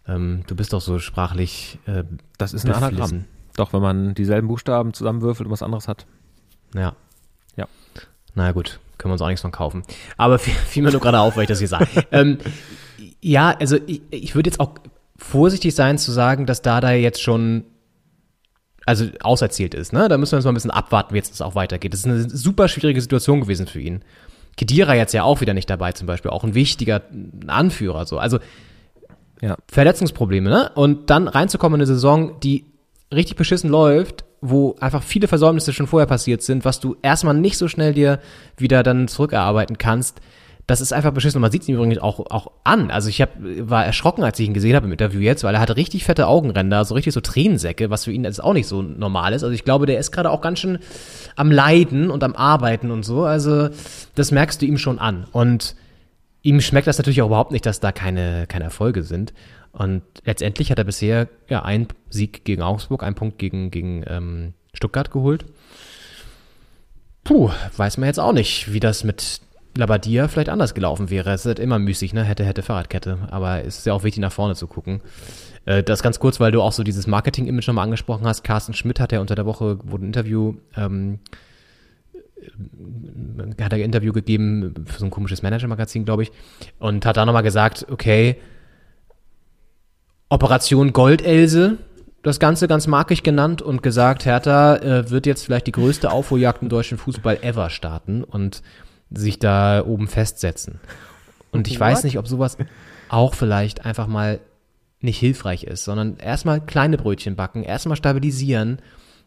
Ähm, du bist doch so sprachlich. Äh, das ist ein beflissen. Anagramm. Doch, wenn man dieselben Buchstaben zusammenwürfelt und was anderes hat. Ja. Ja. Naja, gut. Können wir uns auch nichts von kaufen. Aber fiel, fiel mir nur gerade auf, weil ich das hier sage. ähm, ja, also ich, ich würde jetzt auch vorsichtig sein zu sagen, dass Dada jetzt schon also auserzählt ist. Ne? Da müssen wir uns mal ein bisschen abwarten, wie jetzt das auch weitergeht. Das ist eine super schwierige Situation gewesen für ihn. Kedira jetzt ja auch wieder nicht dabei, zum Beispiel, auch ein wichtiger Anführer. So. Also ja. Verletzungsprobleme, ne? Und dann reinzukommen in eine Saison, die richtig beschissen läuft, wo einfach viele Versäumnisse schon vorher passiert sind, was du erstmal nicht so schnell dir wieder dann zurückerarbeiten kannst, das ist einfach beschissen. Und man sieht es ihm übrigens auch, auch an. Also ich hab, war erschrocken, als ich ihn gesehen habe im Interview jetzt, weil er hatte richtig fette Augenränder, so richtig so Tränensäcke, was für ihn jetzt auch nicht so normal ist. Also ich glaube, der ist gerade auch ganz schön am Leiden und am Arbeiten und so. Also das merkst du ihm schon an. Und ihm schmeckt das natürlich auch überhaupt nicht, dass da keine, keine Erfolge sind. Und letztendlich hat er bisher ja einen Sieg gegen Augsburg, einen Punkt gegen, gegen ähm, Stuttgart geholt. Puh, weiß man jetzt auch nicht, wie das mit Labadia vielleicht anders gelaufen wäre. Es ist halt immer müßig, ne? Hätte, hätte Fahrradkette. Aber es ist ja auch wichtig, nach vorne zu gucken. Äh, das ganz kurz, weil du auch so dieses Marketing-Image nochmal angesprochen hast. Carsten Schmidt hat ja unter der Woche, wurde ein Interview, ähm, hat er ein Interview gegeben für so ein komisches Manager-Magazin, glaube ich, und hat da nochmal gesagt, okay, Operation Goldelse, das Ganze ganz markig genannt und gesagt, Hertha äh, wird jetzt vielleicht die größte Aufholjagd im deutschen Fußball ever starten und sich da oben festsetzen. Und ich What? weiß nicht, ob sowas auch vielleicht einfach mal nicht hilfreich ist, sondern erstmal kleine Brötchen backen, erstmal stabilisieren,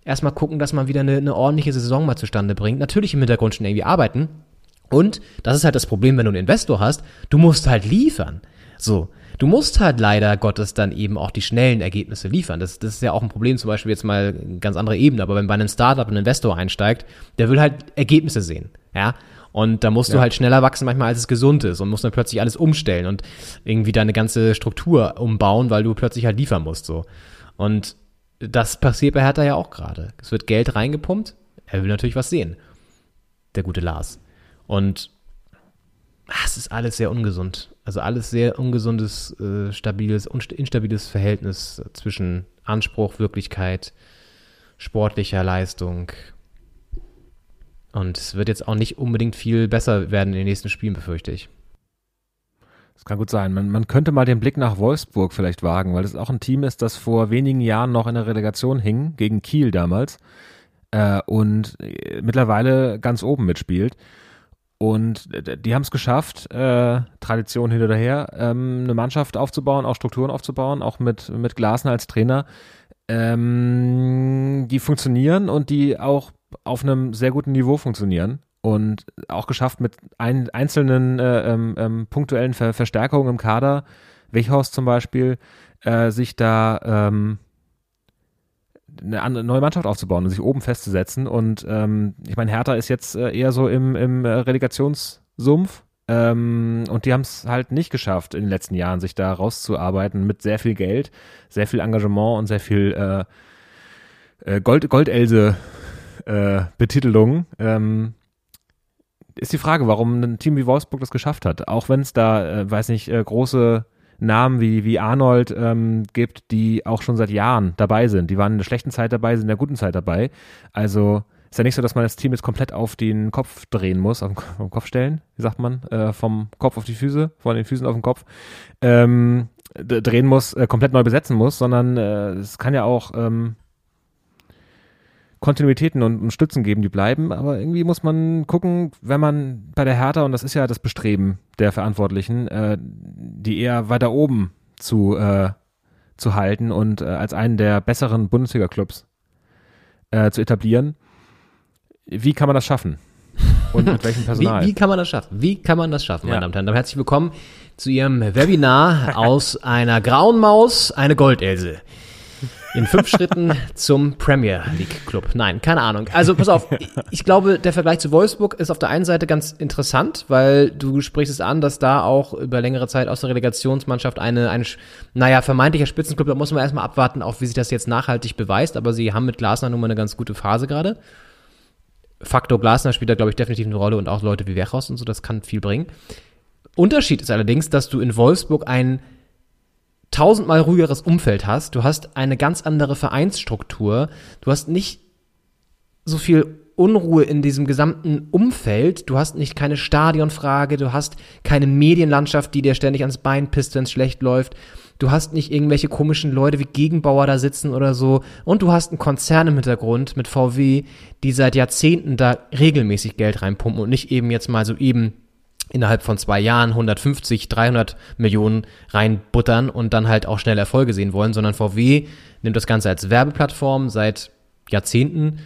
erstmal gucken, dass man wieder eine, eine ordentliche Saison mal zustande bringt. Natürlich im Hintergrund schon irgendwie arbeiten. Und das ist halt das Problem, wenn du einen Investor hast, du musst halt liefern. So. Du musst halt leider Gottes dann eben auch die schnellen Ergebnisse liefern. Das, das ist ja auch ein Problem, zum Beispiel jetzt mal ganz andere Ebene, aber wenn bei einem Startup ein Investor einsteigt, der will halt Ergebnisse sehen. Ja. Und da musst ja. du halt schneller wachsen manchmal, als es gesund ist und musst dann plötzlich alles umstellen und irgendwie deine ganze Struktur umbauen, weil du plötzlich halt liefern musst, so. Und das passiert bei Hertha ja auch gerade. Es wird Geld reingepumpt. Er will natürlich was sehen. Der gute Lars. Und ach, es ist alles sehr ungesund. Also alles sehr ungesundes, äh, stabiles, instabiles Verhältnis zwischen Anspruch, Wirklichkeit, sportlicher Leistung. Und es wird jetzt auch nicht unbedingt viel besser werden in den nächsten Spielen, befürchte ich. Das kann gut sein. Man, man könnte mal den Blick nach Wolfsburg vielleicht wagen, weil es auch ein Team ist, das vor wenigen Jahren noch in der Relegation hing, gegen Kiel damals, äh, und äh, mittlerweile ganz oben mitspielt. Und die haben es geschafft, äh, Tradition hin oder her, ähm, eine Mannschaft aufzubauen, auch Strukturen aufzubauen, auch mit, mit Glasner als Trainer, ähm, die funktionieren und die auch auf einem sehr guten Niveau funktionieren. Und auch geschafft mit ein, einzelnen äh, ähm, ähm, punktuellen Ver Verstärkungen im Kader, Wichhaus zum Beispiel, äh, sich da ähm, eine neue Mannschaft aufzubauen und sich oben festzusetzen. Und ähm, ich meine, Hertha ist jetzt äh, eher so im, im äh, Relegationssumpf. Ähm, und die haben es halt nicht geschafft, in den letzten Jahren sich da rauszuarbeiten mit sehr viel Geld, sehr viel Engagement und sehr viel äh, äh Gold, Goldelse äh, Betitelung. Ähm, ist die Frage, warum ein Team wie Wolfsburg das geschafft hat. Auch wenn es da, äh, weiß nicht, äh, große Namen wie, wie Arnold ähm, gibt, die auch schon seit Jahren dabei sind. Die waren in der schlechten Zeit dabei, sind in der guten Zeit dabei. Also ist ja nicht so, dass man das Team jetzt komplett auf den Kopf drehen muss, auf den, Kopf stellen, wie sagt man, äh, vom Kopf auf die Füße, von den Füßen auf den Kopf, ähm, drehen muss, äh, komplett neu besetzen muss, sondern äh, es kann ja auch ähm, Kontinuitäten und, und Stützen geben, die bleiben, aber irgendwie muss man gucken, wenn man bei der Hertha, und das ist ja das Bestreben der Verantwortlichen, äh, die eher weiter oben zu, äh, zu halten und äh, als einen der besseren Bundesliga-Clubs äh, zu etablieren. Wie kann man das schaffen? Und mit welchem Personal? Wie, wie kann man das schaffen? Wie kann man das schaffen, meine Damen und Herren? Herzlich willkommen zu Ihrem Webinar aus einer grauen Maus, eine Goldelse. In fünf Schritten zum Premier League Club. Nein, keine Ahnung. Also pass auf, ich glaube, der Vergleich zu Wolfsburg ist auf der einen Seite ganz interessant, weil du sprichst es an, dass da auch über längere Zeit aus der Relegationsmannschaft eine, eine naja, vermeintlicher Spitzenclub, da muss man erstmal abwarten, auch wie sich das jetzt nachhaltig beweist, aber sie haben mit Glasner nun mal eine ganz gute Phase gerade. Faktor Glasner spielt da, glaube ich, definitiv eine Rolle und auch Leute wie Wechhaus und so, das kann viel bringen. Unterschied ist allerdings, dass du in Wolfsburg ein tausendmal ruhigeres Umfeld hast. Du hast eine ganz andere Vereinsstruktur. Du hast nicht so viel Unruhe in diesem gesamten Umfeld. Du hast nicht keine Stadionfrage. Du hast keine Medienlandschaft, die dir ständig ans Bein pisst, wenn es schlecht läuft. Du hast nicht irgendwelche komischen Leute wie Gegenbauer da sitzen oder so. Und du hast einen Konzern im Hintergrund mit VW, die seit Jahrzehnten da regelmäßig Geld reinpumpen und nicht eben jetzt mal so eben innerhalb von zwei Jahren 150, 300 Millionen reinbuttern und dann halt auch schnell Erfolge sehen wollen, sondern VW nimmt das Ganze als Werbeplattform seit Jahrzehnten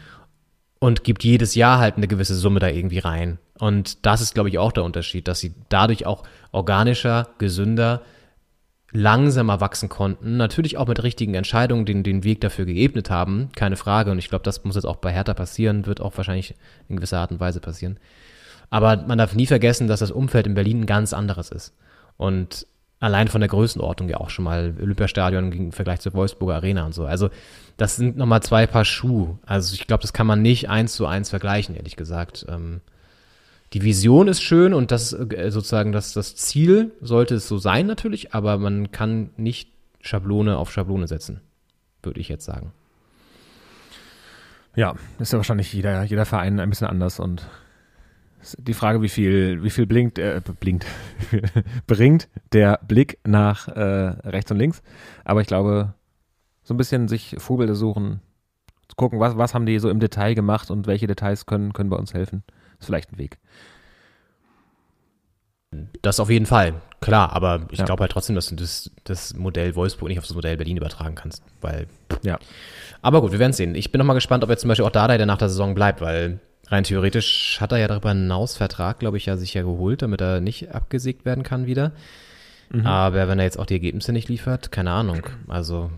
und gibt jedes Jahr halt eine gewisse Summe da irgendwie rein. Und das ist, glaube ich, auch der Unterschied, dass sie dadurch auch organischer, gesünder, langsamer wachsen konnten. Natürlich auch mit richtigen Entscheidungen den, den Weg dafür geebnet haben, keine Frage. Und ich glaube, das muss jetzt auch bei Hertha passieren, wird auch wahrscheinlich in gewisser Art und Weise passieren. Aber man darf nie vergessen, dass das Umfeld in Berlin ein ganz anderes ist. Und allein von der Größenordnung ja auch schon mal Olympiastadion im Vergleich zur Wolfsburger Arena und so. Also das sind nochmal zwei Paar Schuhe. Also ich glaube, das kann man nicht eins zu eins vergleichen, ehrlich gesagt. Ähm, die Vision ist schön und das äh, sozusagen das, das Ziel sollte es so sein natürlich, aber man kann nicht Schablone auf Schablone setzen, würde ich jetzt sagen. Ja, ist ja wahrscheinlich jeder, jeder Verein ein bisschen anders und die Frage, wie viel, wie viel blinkt, äh, blinkt, bringt der Blick nach äh, rechts und links. Aber ich glaube, so ein bisschen sich Vorbilder suchen, zu gucken, was, was haben die so im Detail gemacht und welche Details können, können bei uns helfen, ist vielleicht ein Weg. Das auf jeden Fall, klar, aber ich ja. glaube halt trotzdem, dass du das, das Modell Wolfsburg nicht auf das Modell Berlin übertragen kannst, weil. Ja. Aber gut, wir werden sehen. Ich bin nochmal gespannt, ob jetzt zum Beispiel auch Dardai der nach der Saison bleibt, weil Rein theoretisch hat er ja darüber hinaus Vertrag, glaube ich, ja sich ja geholt, damit er nicht abgesägt werden kann wieder. Mhm. Aber wenn er jetzt auch die Ergebnisse nicht liefert, keine Ahnung. Also,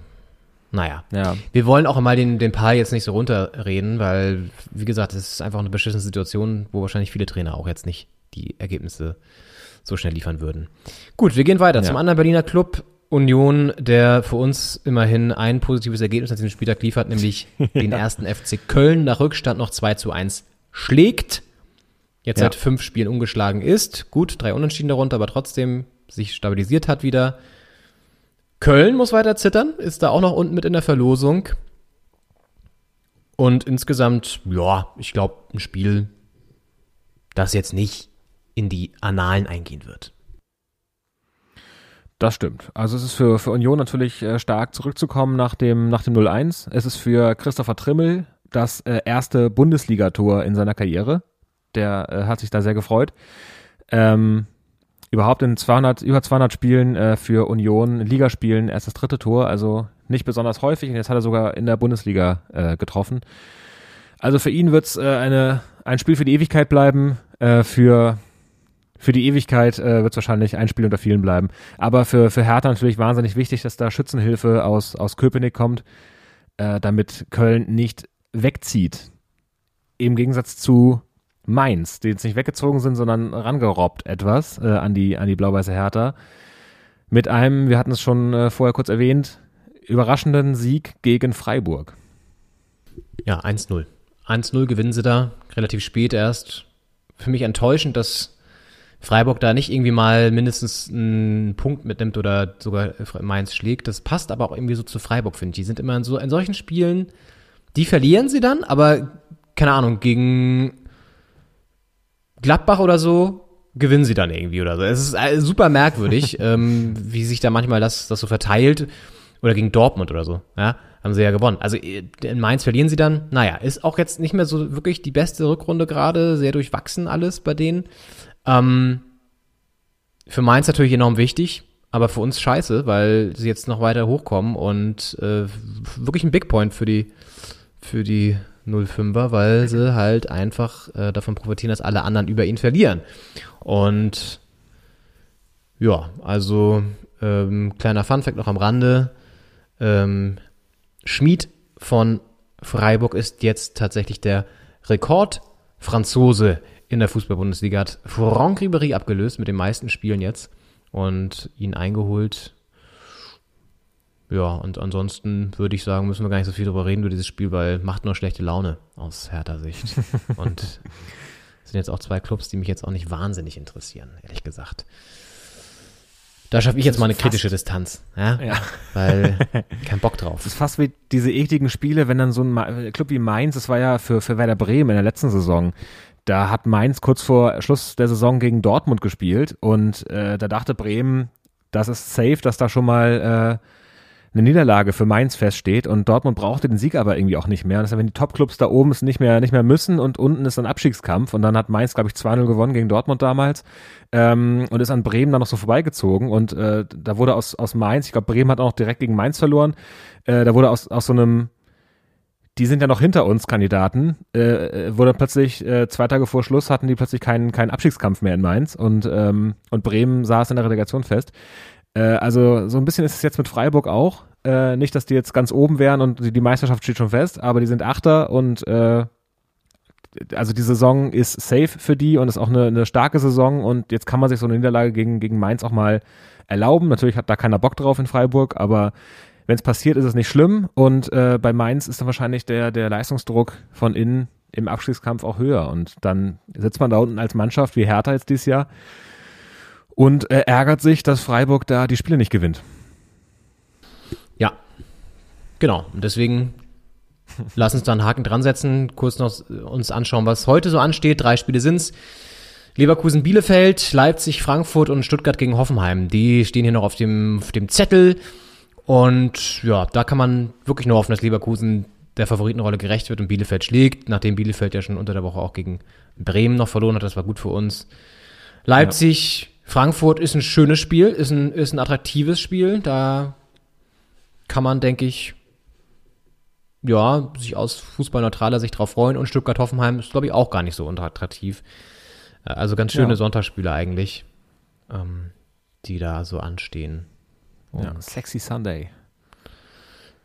naja. Ja. Wir wollen auch mal den, den Paar jetzt nicht so runterreden, weil, wie gesagt, es ist einfach eine beschissene Situation, wo wahrscheinlich viele Trainer auch jetzt nicht die Ergebnisse so schnell liefern würden. Gut, wir gehen weiter ja. zum anderen Berliner Club. Union, der für uns immerhin ein positives Ergebnis an diesem Spieltag liefert, nämlich den ersten FC Köln nach Rückstand noch 2 zu 1 schlägt, jetzt ja. seit fünf Spielen ungeschlagen ist. Gut, drei Unentschieden darunter, aber trotzdem sich stabilisiert hat wieder. Köln muss weiter zittern, ist da auch noch unten mit in der Verlosung. Und insgesamt, ja, ich glaube, ein Spiel, das jetzt nicht in die Annalen eingehen wird. Das stimmt. Also es ist für, für Union natürlich äh, stark zurückzukommen nach dem, nach dem 0-1. Es ist für Christopher Trimmel das äh, erste Bundesligator in seiner Karriere. Der äh, hat sich da sehr gefreut. Ähm, überhaupt in 200, über 200 Spielen äh, für Union, Ligaspielen erst das dritte Tor, also nicht besonders häufig. Und jetzt hat er sogar in der Bundesliga äh, getroffen. Also für ihn wird es äh, ein Spiel für die Ewigkeit bleiben. Äh, für, für die Ewigkeit äh, wird es wahrscheinlich ein Spiel unter vielen bleiben. Aber für, für Hertha natürlich wahnsinnig wichtig, dass da Schützenhilfe aus, aus Köpenick kommt, äh, damit Köln nicht wegzieht. Im Gegensatz zu Mainz, die jetzt nicht weggezogen sind, sondern rangerobbt etwas äh, an die, an die blau-weiße Hertha. Mit einem, wir hatten es schon äh, vorher kurz erwähnt, überraschenden Sieg gegen Freiburg. Ja, 1-0. 1-0 gewinnen sie da, relativ spät erst. Für mich enttäuschend, dass Freiburg da nicht irgendwie mal mindestens einen Punkt mitnimmt oder sogar Mainz schlägt. Das passt aber auch irgendwie so zu Freiburg, finde ich. Die sind immer in, so, in solchen Spielen die verlieren sie dann, aber keine Ahnung, gegen Gladbach oder so gewinnen sie dann irgendwie oder so. Es ist äh, super merkwürdig, ähm, wie sich da manchmal das, das so verteilt. Oder gegen Dortmund oder so, ja. haben sie ja gewonnen. Also äh, in Mainz verlieren sie dann. Naja, ist auch jetzt nicht mehr so wirklich die beste Rückrunde gerade. Sehr durchwachsen alles bei denen. Ähm, für Mainz natürlich enorm wichtig, aber für uns scheiße, weil sie jetzt noch weiter hochkommen und äh, wirklich ein Big Point für die, für die 05er, weil sie halt einfach äh, davon profitieren, dass alle anderen über ihn verlieren. Und ja, also ähm, kleiner Funfact noch am Rande. Ähm, Schmied von Freiburg ist jetzt tatsächlich der Rekordfranzose in der Fußball-Bundesliga. Hat Franck Ribéry abgelöst mit den meisten Spielen jetzt und ihn eingeholt. Ja, und ansonsten würde ich sagen, müssen wir gar nicht so viel darüber reden über dieses Spiel, weil macht nur schlechte Laune aus härter Sicht. und es sind jetzt auch zwei Clubs, die mich jetzt auch nicht wahnsinnig interessieren, ehrlich gesagt. Da schaffe ich jetzt mal eine kritische Distanz, ja? Ja. weil kein Bock drauf. Das ist fast wie diese ekligen Spiele, wenn dann so ein Club wie Mainz, das war ja für, für Werder Bremen in der letzten Saison, da hat Mainz kurz vor Schluss der Saison gegen Dortmund gespielt und äh, da dachte Bremen, das ist safe, dass da schon mal äh, eine Niederlage für Mainz feststeht und Dortmund brauchte den Sieg aber irgendwie auch nicht mehr. Das ist, wenn die Topclubs da oben es nicht mehr, nicht mehr müssen und unten ist ein Abstiegskampf und dann hat Mainz, glaube ich, 2-0 gewonnen gegen Dortmund damals ähm, und ist an Bremen dann noch so vorbeigezogen und äh, da wurde aus, aus Mainz, ich glaube, Bremen hat auch noch direkt gegen Mainz verloren, äh, da wurde aus, aus so einem die sind ja noch hinter uns Kandidaten, äh, äh, wurde plötzlich äh, zwei Tage vor Schluss hatten die plötzlich keinen keinen Abstiegskampf mehr in Mainz und ähm, und Bremen saß in der Relegation fest. Äh, also so ein bisschen ist es jetzt mit Freiburg auch. Äh, nicht, dass die jetzt ganz oben wären und die, die Meisterschaft steht schon fest, aber die sind Achter und äh, also die Saison ist safe für die und ist auch eine, eine starke Saison und jetzt kann man sich so eine Niederlage gegen, gegen Mainz auch mal erlauben. Natürlich hat da keiner Bock drauf in Freiburg, aber wenn es passiert, ist es nicht schlimm und äh, bei Mainz ist dann wahrscheinlich der, der Leistungsdruck von innen im Abstiegskampf auch höher und dann sitzt man da unten als Mannschaft wie Hertha jetzt dieses Jahr und äh, ärgert sich, dass Freiburg da die Spiele nicht gewinnt. Ja, genau. Und deswegen lass uns da einen Haken dran setzen, kurz noch uns anschauen, was heute so ansteht. Drei Spiele sind's. Leverkusen, Bielefeld, Leipzig, Frankfurt und Stuttgart gegen Hoffenheim. Die stehen hier noch auf dem, auf dem Zettel. Und ja, da kann man wirklich nur hoffen, dass Leverkusen der Favoritenrolle gerecht wird und Bielefeld schlägt, nachdem Bielefeld ja schon unter der Woche auch gegen Bremen noch verloren hat. Das war gut für uns. Leipzig, Frankfurt ist ein schönes Spiel, ist ein, ist ein attraktives Spiel. Da kann man, denke ich, ja, sich aus fußballneutraler Sicht drauf freuen. Und Stuttgart-Hoffenheim ist, glaube ich, auch gar nicht so unattraktiv. Äh, Also ganz schöne Ja. Sonntagsspiele eigentlich, ähm, die da so anstehen. Ja, sexy Sunday.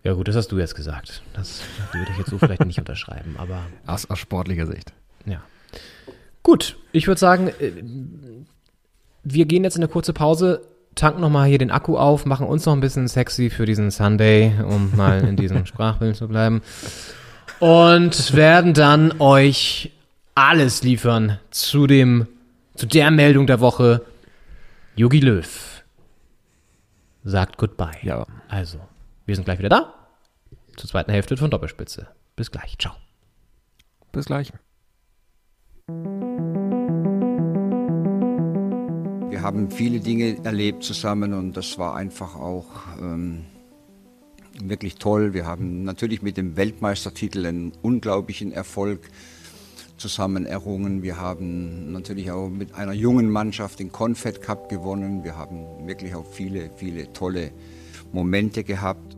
Ja gut, das hast du jetzt gesagt. Das würde ich jetzt so vielleicht nicht unterschreiben, aber Aus, aus sportlicher Sicht. ja. Gut, ich würde sagen, äh, wir gehen jetzt in eine kurze Pause, tanken nochmal hier den Akku auf, machen uns noch ein bisschen sexy für diesen Sunday, um mal in diesem Sprachbild zu bleiben. Und werden dann euch alles liefern zu dem, zu der Meldung der Woche. Yogi Löw sagt Goodbye. Ja. Also, wir sind gleich wieder da. Zur zweiten Hälfte von Doppelspitze. Bis gleich. Ciao. Bis gleich. Wir haben viele Dinge erlebt zusammen und das war einfach auch ähm, wirklich toll. Wir haben natürlich mit dem Weltmeistertitel einen unglaublichen Erfolg zusammen errungen. Wir haben natürlich auch mit einer jungen Mannschaft den Confed Cup gewonnen. Wir haben wirklich auch viele, viele tolle Momente gehabt.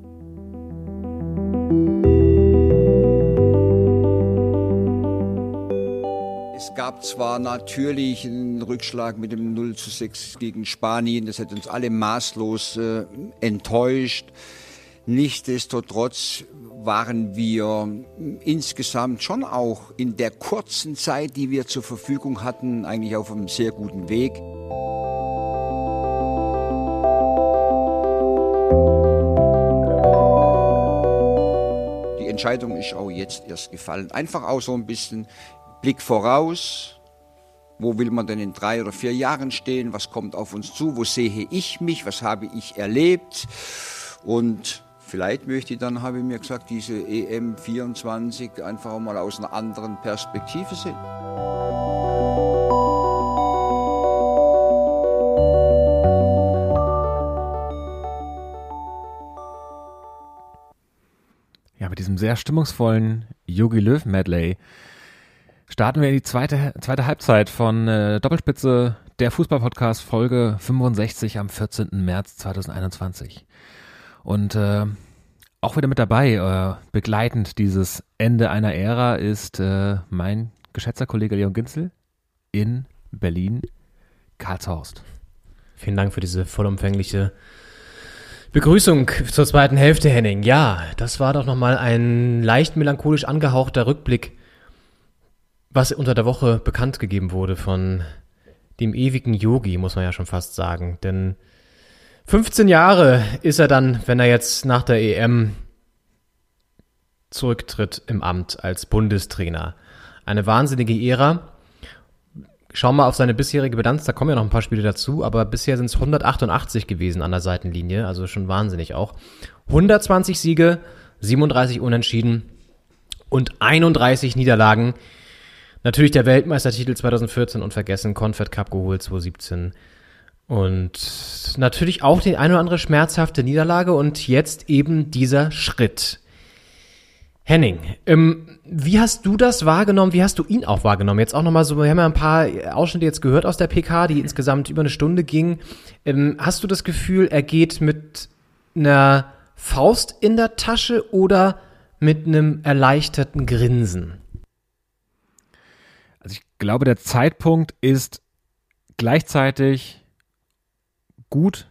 Es gab zwar natürlich einen Rückschlag mit dem 0 zu 6 gegen Spanien, das hat uns alle maßlos äh, enttäuscht. Nichtsdestotrotz waren wir insgesamt schon auch in der kurzen Zeit, die wir zur Verfügung hatten, eigentlich auf einem sehr guten Weg. Die Entscheidung ist auch jetzt erst gefallen. Einfach auch so ein bisschen Blick voraus. Wo will man denn in drei oder vier Jahren stehen? Was kommt auf uns zu? Wo sehe ich mich? Was habe ich erlebt? Und vielleicht möchte ich dann, habe ich mir gesagt, diese EM 24 einfach mal aus einer anderen Perspektive sehen. sehr stimmungsvollen Yogi Löw Medley starten wir in die zweite, zweite Halbzeit von äh, Doppelspitze der Fußballpodcast Folge 65 am 14. März 2021. Und äh, auch wieder mit dabei, äh, begleitend dieses Ende einer Ära, ist äh, mein geschätzter Kollege Leon Ginzel in Berlin, Karlshorst. Vielen Dank für diese vollumfängliche Begrüßung zur zweiten Hälfte, Henning. Ja, das war doch nochmal ein leicht melancholisch angehauchter Rückblick, was unter der Woche bekannt gegeben wurde von dem ewigen Yogi, muss man ja schon fast sagen. Denn 15 Jahre ist er dann, wenn er jetzt nach der EM zurücktritt im Amt als Bundestrainer. Eine wahnsinnige Ära. Schau mal auf seine bisherige Bilanz, da kommen ja noch ein paar Spiele dazu, aber bisher sind es 188 gewesen an der Seitenlinie, also schon wahnsinnig auch. 120 Siege, 37 Unentschieden und 31 Niederlagen. Natürlich der Weltmeistertitel 2014 und vergessen, Confed Cup geholt 2017. Und natürlich auch die eine oder andere schmerzhafte Niederlage und jetzt eben dieser Schritt. Henning, ähm, wie hast du das wahrgenommen? Wie hast du ihn auch wahrgenommen? Jetzt auch nochmal so, wir haben ja ein paar Ausschnitte jetzt gehört aus der PK, die insgesamt über eine Stunde ging. Ähm, hast du das Gefühl, er geht mit einer Faust in der Tasche oder mit einem erleichterten Grinsen? Ich glaube, der Zeitpunkt ist gleichzeitig gut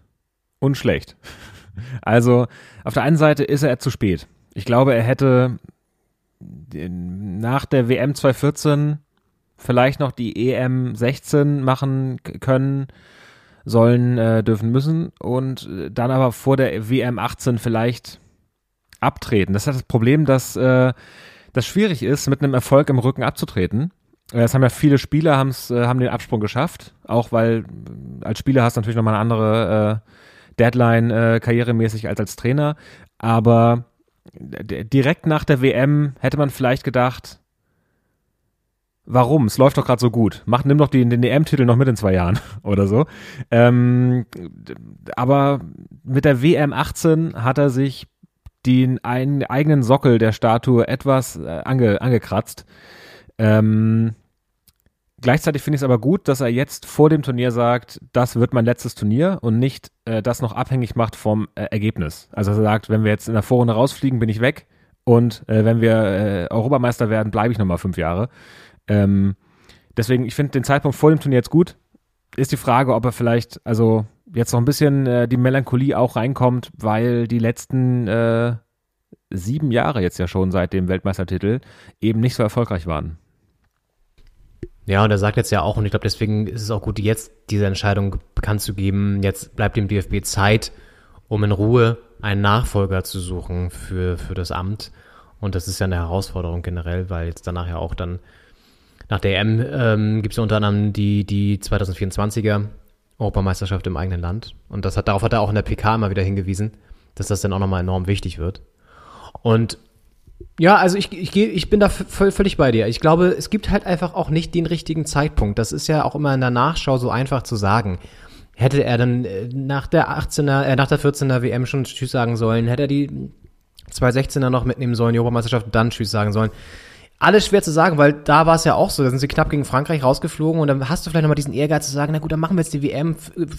und schlecht. Also auf der einen Seite ist er zu spät. Ich glaube, er hätte nach der WM 2014 vielleicht noch die EM 16 machen können, sollen, äh, dürfen müssen und dann aber vor der WM 18 vielleicht abtreten. Das ist das Problem, dass äh, das schwierig ist, mit einem Erfolg im Rücken abzutreten. Es haben ja viele Spieler haben's, äh, haben den Absprung geschafft, auch weil als Spieler hast du natürlich nochmal eine andere äh, Deadline äh, karrieremäßig als als Trainer. Aber direkt nach der WM hätte man vielleicht gedacht, warum? Es läuft doch gerade so gut. Mach, nimm doch den, den EM-Titel noch mit in zwei Jahren oder so. Ähm, aber mit der WM 18 hat er sich den einen, eigenen Sockel der Statue etwas äh, ange, angekratzt. Ähm, Gleichzeitig finde ich es aber gut, dass er jetzt vor dem Turnier sagt, das wird mein letztes Turnier und nicht äh, das noch abhängig macht vom äh, Ergebnis. Also er sagt, wenn wir jetzt in der Vorrunde rausfliegen, bin ich weg und äh, wenn wir äh, Europameister werden, bleibe ich nochmal fünf Jahre. Ähm, deswegen, ich finde den Zeitpunkt vor dem Turnier jetzt gut. Ist die Frage, ob er vielleicht, also jetzt noch ein bisschen äh, die Melancholie auch reinkommt, weil die letzten äh, sieben Jahre jetzt ja schon seit dem Weltmeistertitel eben nicht so erfolgreich waren. Ja, und er sagt jetzt ja auch, und ich glaube, deswegen ist es auch gut, jetzt diese Entscheidung bekannt zu geben. Jetzt bleibt dem DFB Zeit, um in Ruhe einen Nachfolger zu suchen für, für das Amt. Und das ist ja eine Herausforderung generell, weil jetzt danach ja auch dann nach der EM ähm, gibt es ja unter anderem die, die 2024er Europameisterschaft im eigenen Land. Und das hat, darauf hat er auch in der PK immer wieder hingewiesen, dass das dann auch nochmal enorm wichtig wird. Und ja, also ich, ich, ich bin da völlig bei dir. Ich glaube, es gibt halt einfach auch nicht den richtigen Zeitpunkt. Das ist ja auch immer in der Nachschau so einfach zu sagen. Hätte er dann äh, nach der 18er, äh, nach der 14er WM schon Tschüss sagen sollen, hätte er die 216er noch mitnehmen sollen, die Europameisterschaft dann Tschüss sagen sollen. Alles schwer zu sagen, weil da war es ja auch so, da sind sie knapp gegen Frankreich rausgeflogen und dann hast du vielleicht nochmal diesen Ehrgeiz zu sagen, na gut, dann machen wir jetzt die WM,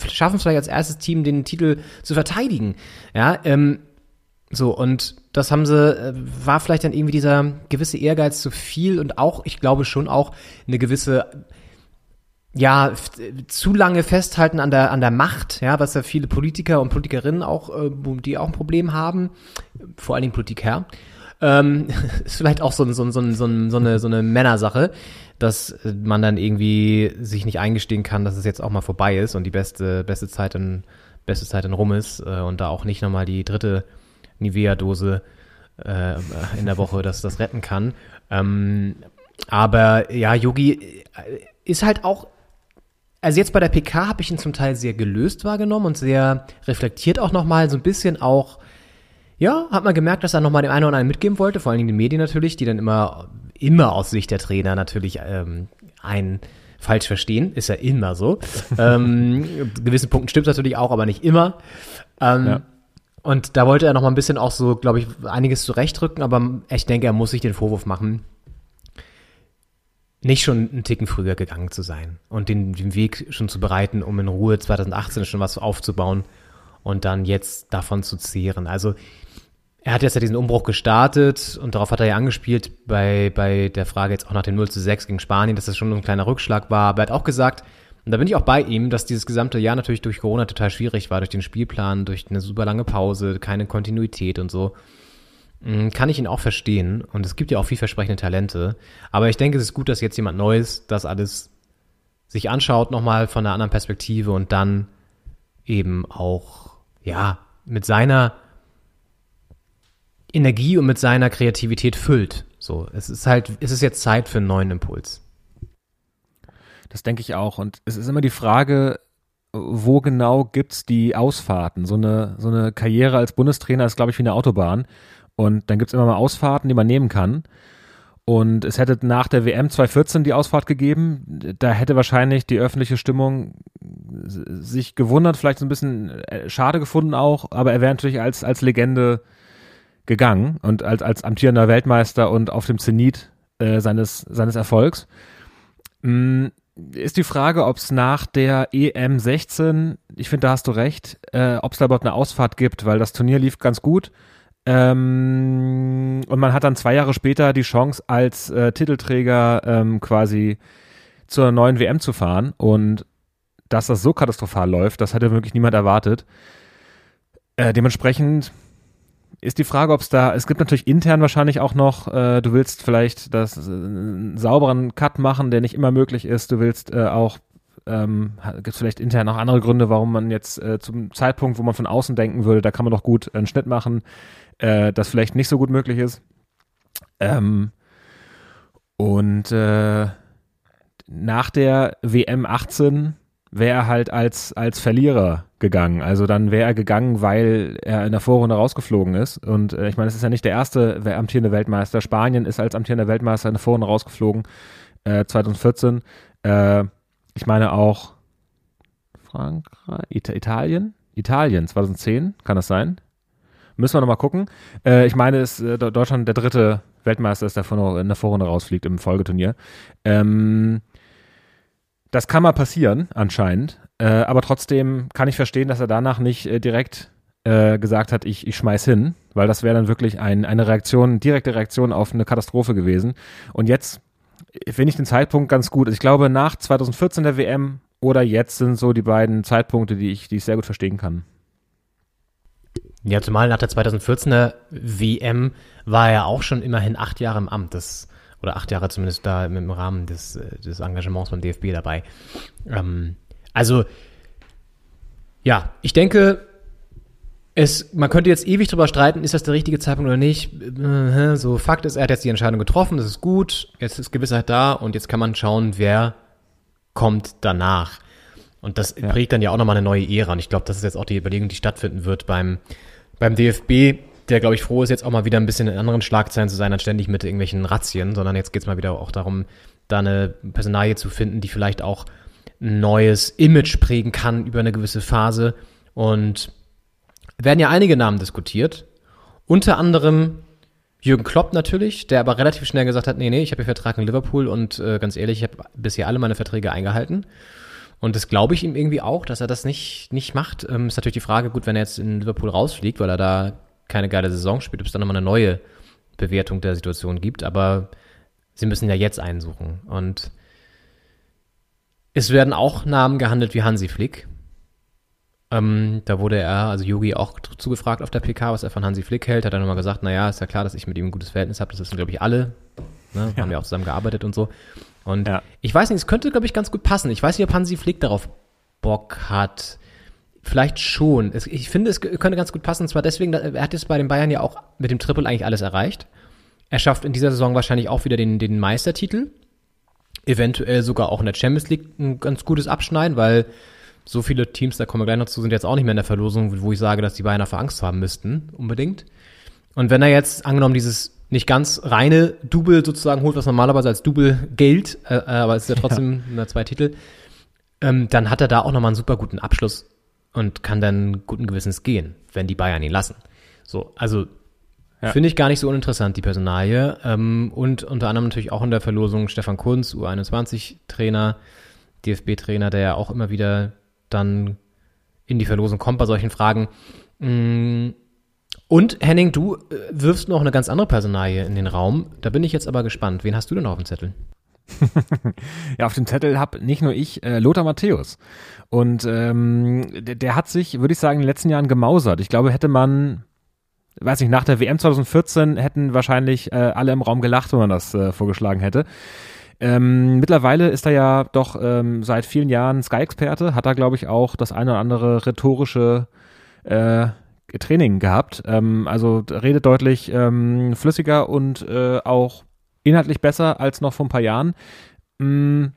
schaffen es vielleicht als erstes Team den Titel zu verteidigen. Ja, ähm, so, und das haben sie, äh, war vielleicht dann irgendwie dieser gewisse Ehrgeiz zu viel und auch, ich glaube schon auch, eine gewisse, ja, zu lange festhalten an der, an der Macht, ja, was ja viele Politiker und Politikerinnen auch, äh, die auch ein Problem haben, vor allen Dingen Politiker. Ähm, ist vielleicht auch so, so, so, so, so, eine, so eine Männersache, dass man dann irgendwie sich nicht eingestehen kann, dass es jetzt auch mal vorbei ist und die beste, beste Zeit in, beste Zeit in rum ist äh, und da auch nicht nochmal die dritte Nivea-Dose äh, in der Woche das, das retten kann. Ähm, aber ja, Yogi äh, ist halt auch also jetzt bei der PK habe ich ihn zum Teil sehr gelöst wahrgenommen und sehr reflektiert auch nochmal, so ein bisschen auch, ja, hat man gemerkt, dass er nochmal dem einen oder anderen mitgeben wollte, vor allen Dingen den Medien natürlich, die dann immer, immer aus Sicht der Trainer natürlich ähm, einen falsch verstehen, ist ja immer so. ähm, gewissen Punkten stimmt es natürlich auch, aber nicht immer. Ähm, ja. Und da wollte er noch mal ein bisschen auch so, glaube ich, einiges zurechtrücken, aber ich denke, er muss sich den Vorwurf machen, nicht schon einen Ticken früher gegangen zu sein und den, den Weg schon zu bereiten, um in Ruhe 2018 schon was aufzubauen und dann jetzt davon zu zehren. Also er hat jetzt ja diesen Umbruch gestartet und darauf hat er ja angespielt bei, bei der Frage jetzt auch nach dem 0 zu 6 gegen Spanien, dass das schon ein kleiner Rückschlag war. Aber er hat auch gesagt, und da bin ich auch bei ihm, dass dieses gesamte Jahr natürlich durch Corona total schwierig war, durch den Spielplan, durch eine super lange Pause, keine Kontinuität und so. Mm, kann ich ihn auch verstehen. Und es gibt ja auch vielversprechende Talente. Aber ich denke, es ist gut, dass jetzt jemand Neues das alles sich anschaut, nochmal von einer anderen Perspektive und dann eben auch, ja, mit seiner Energie und mit seiner Kreativität füllt. So, es ist halt, es ist jetzt Zeit für einen neuen Impuls. Das denke ich auch. Und es ist immer die Frage, wo genau gibt's die Ausfahrten? So eine, so eine Karriere als Bundestrainer ist, glaube ich, wie eine Autobahn. Und dann gibt's immer mal Ausfahrten, die man nehmen kann. Und es hätte nach der WM 2014 die Ausfahrt gegeben. Da hätte wahrscheinlich die öffentliche Stimmung sich gewundert, vielleicht so ein bisschen äh, schade gefunden auch, aber er wäre natürlich als, als Legende gegangen und als, als amtierender Weltmeister und auf dem Zenit äh, seines, seines Erfolgs. Ist die Frage, ob es nach der EM 16, ich finde, da hast du recht, äh, ob es da überhaupt eine Ausfahrt gibt, weil das Turnier lief ganz gut. Ähm, und man hat dann zwei Jahre später die Chance, als äh, Titelträger ähm, quasi zur neuen WM zu fahren. Und dass das so katastrophal läuft, das hätte wirklich niemand erwartet. Äh, dementsprechend ist die Frage, ob es da, es gibt natürlich intern wahrscheinlich auch noch, äh, du willst vielleicht das äh, einen sauberen Cut machen, der nicht immer möglich ist. Du willst äh, auch, ähm, gibt es vielleicht intern noch andere Gründe, warum man jetzt äh, zum Zeitpunkt, wo man von außen denken würde, da kann man doch gut einen Schnitt machen, äh, das vielleicht nicht so gut möglich ist. Ähm, und äh, nach der WM 18 wäre er halt als, als Verlierer gegangen. Also dann wäre er gegangen, weil er in der Vorrunde rausgeflogen ist. Und äh, ich meine, es ist ja nicht der erste amtierende Weltmeister. Spanien ist als amtierender Weltmeister in der Vorrunde rausgeflogen, äh, 2014. Äh, ich meine auch Frankreich, It Italien? Italien, 2010, kann das sein? Müssen wir nochmal gucken. Äh, ich meine, ist äh, Deutschland der dritte Weltmeister ist, der in der Vorrunde rausfliegt im Folgeturnier. Ähm, das kann mal passieren, anscheinend. Äh, aber trotzdem kann ich verstehen, dass er danach nicht äh, direkt äh, gesagt hat, ich, ich schmeiß hin, weil das wäre dann wirklich ein, eine Reaktion, direkte Reaktion auf eine Katastrophe gewesen. Und jetzt finde ich den Zeitpunkt ganz gut. Ich glaube, nach 2014 der WM oder jetzt sind so die beiden Zeitpunkte, die ich, die ich sehr gut verstehen kann. Ja, zumal nach der 2014er WM war er auch schon immerhin acht Jahre im Amt. Das oder acht Jahre zumindest da im Rahmen des, äh, des Engagements beim DFB dabei. Ähm, also, ja, ich denke, es, man könnte jetzt ewig drüber streiten, ist das der richtige Zeitpunkt oder nicht. Äh, so, Fakt ist, er hat jetzt die Entscheidung getroffen, das ist gut, jetzt ist Gewissheit da und jetzt kann man schauen, wer kommt danach. Und das ja. prägt dann ja auch nochmal eine neue Ära. Und ich glaube, das ist jetzt auch die Überlegung, die stattfinden wird beim, beim DFB der, glaube ich, froh ist, jetzt auch mal wieder ein bisschen in anderen Schlagzeilen zu sein, als ständig mit irgendwelchen Razzien, sondern jetzt geht es mal wieder auch darum, da eine Personalie zu finden, die vielleicht auch ein neues Image prägen kann über eine gewisse Phase. Und werden ja einige Namen diskutiert. Unter anderem Jürgen Klopp natürlich, der aber relativ schnell gesagt hat, nee, nee, ich habe hier Vertrag in Liverpool und äh, ganz ehrlich, ich habe bisher alle meine Verträge eingehalten. Und das glaube ich ihm irgendwie auch, dass er das nicht, nicht macht. Ähm, ist natürlich die Frage, gut, wenn er jetzt in Liverpool rausfliegt, weil er da keine geile Saison spielt, ob es dann nochmal eine neue Bewertung der Situation gibt. Aber sie müssen ja jetzt einsuchen. Und es werden auch Namen gehandelt wie Hansi Flick. Ähm, da wurde er, also Yogi, auch zugefragt auf der PK, was er von Hansi Flick hält. Hat er nochmal gesagt, naja, ist ja klar, dass ich mit ihm ein gutes Verhältnis habe. Das wissen, glaube ich, alle. Ne? Ja. Haben ja auch zusammen gearbeitet und so. Und ja. ich weiß nicht, es könnte, glaube ich, ganz gut passen. Ich weiß nicht, ob Hansi Flick darauf Bock hat. Vielleicht schon. Ich finde, es könnte ganz gut passen. Und zwar deswegen, er hat jetzt bei den Bayern ja auch mit dem Triple eigentlich alles erreicht. Er schafft in dieser Saison wahrscheinlich auch wieder den, den Meistertitel. Eventuell sogar auch in der Champions League ein ganz gutes Abschneiden, weil so viele Teams, da kommen wir gleich noch zu, sind jetzt auch nicht mehr in der Verlosung, wo ich sage, dass die Bayern dafür Angst haben müssten, unbedingt. Und wenn er jetzt, angenommen, dieses nicht ganz reine Double sozusagen holt, was normalerweise als Double gilt, äh, aber es ist ja trotzdem ja. zwei Titel, ähm, dann hat er da auch nochmal einen super guten Abschluss und kann dann guten Gewissens gehen, wenn die Bayern ihn lassen. So, also finde ich gar nicht so uninteressant, die Personalie. Ähm, und unter anderem natürlich auch in der Verlosung Stefan Kunz, U21-Trainer, DFB-Trainer, der ja auch immer wieder dann in die Verlosung kommt bei solchen Fragen. Mm, Und Henning, du äh, wirfst noch eine ganz andere Personalie in den Raum. Da bin ich jetzt aber gespannt. Wen hast du denn auf dem Zettel? Ja, auf dem Zettel hab nicht nur ich, äh, Lothar Matthäus. Und ähm, der, der hat sich, würde ich sagen, in den letzten Jahren gemausert. Ich glaube, hätte man, weiß nicht, nach der WM 2014 hätten wahrscheinlich äh, alle im Raum gelacht, wenn man das äh, vorgeschlagen hätte. Ähm, mittlerweile ist er ja doch ähm, seit vielen Jahren Sky-Experte, hat da, glaube ich, auch das eine oder andere rhetorische äh, Training gehabt. Ähm, also redet deutlich ähm, flüssiger und äh, auch inhaltlich besser als noch vor ein paar Jahren. Mm,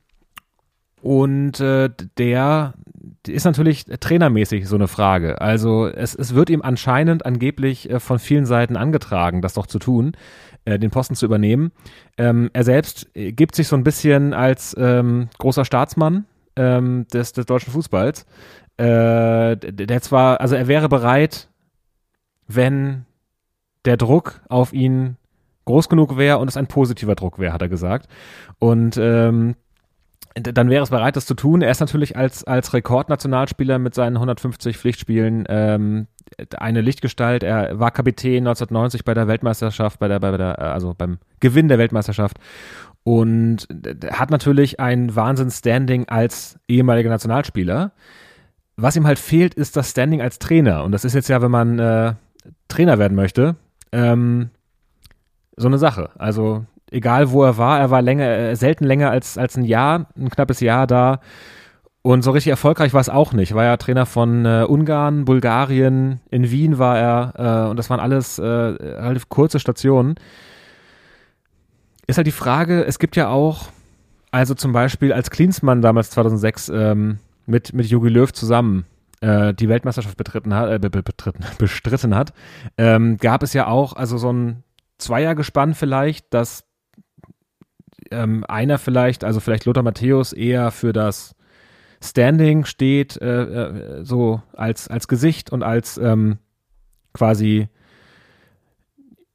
Und äh, der ist natürlich trainermäßig so eine Frage. Also es, es wird ihm anscheinend angeblich äh, von vielen Seiten angetragen, das doch zu tun, äh, den Posten zu übernehmen. Ähm, er selbst äh, gibt sich so ein bisschen als ähm, großer Staatsmann ähm, des, des deutschen Fußballs. Äh, der der zwar, also er wäre bereit, wenn der Druck auf ihn groß genug wäre und es ein positiver Druck wäre, hat er gesagt. Und ähm, dann wäre es bereit, das zu tun. Er ist natürlich als, als Rekordnationalspieler mit seinen 150 Pflichtspielen ähm, eine Lichtgestalt. Er war Kapitän 1990 bei der Weltmeisterschaft, bei der, bei der, also beim Gewinn der Weltmeisterschaft und hat natürlich ein Wahnsinns-Standing als ehemaliger Nationalspieler. Was ihm halt fehlt, ist das Standing als Trainer. Und das ist jetzt ja, wenn man äh, Trainer werden möchte, ähm, so eine Sache. Also egal wo er war, er war länger, äh, selten länger als, als ein Jahr, ein knappes Jahr da. Und so richtig erfolgreich war es auch nicht. War ja Trainer von äh, Ungarn, Bulgarien, in Wien war er äh, und das waren alles äh, relativ kurze Stationen. Ist halt die Frage, es gibt ja auch, also zum Beispiel als Klinsmann damals 2006 ähm, mit, mit Jogi Löw zusammen äh, die Weltmeisterschaft betreten hat, äh, be- be- betreten, bestritten hat, ähm, gab es ja auch also so ein Zweiergespann vielleicht, dass ähm, einer vielleicht, also vielleicht Lothar Matthäus eher für das Standing steht, äh, äh, so als, als Gesicht und als ähm, quasi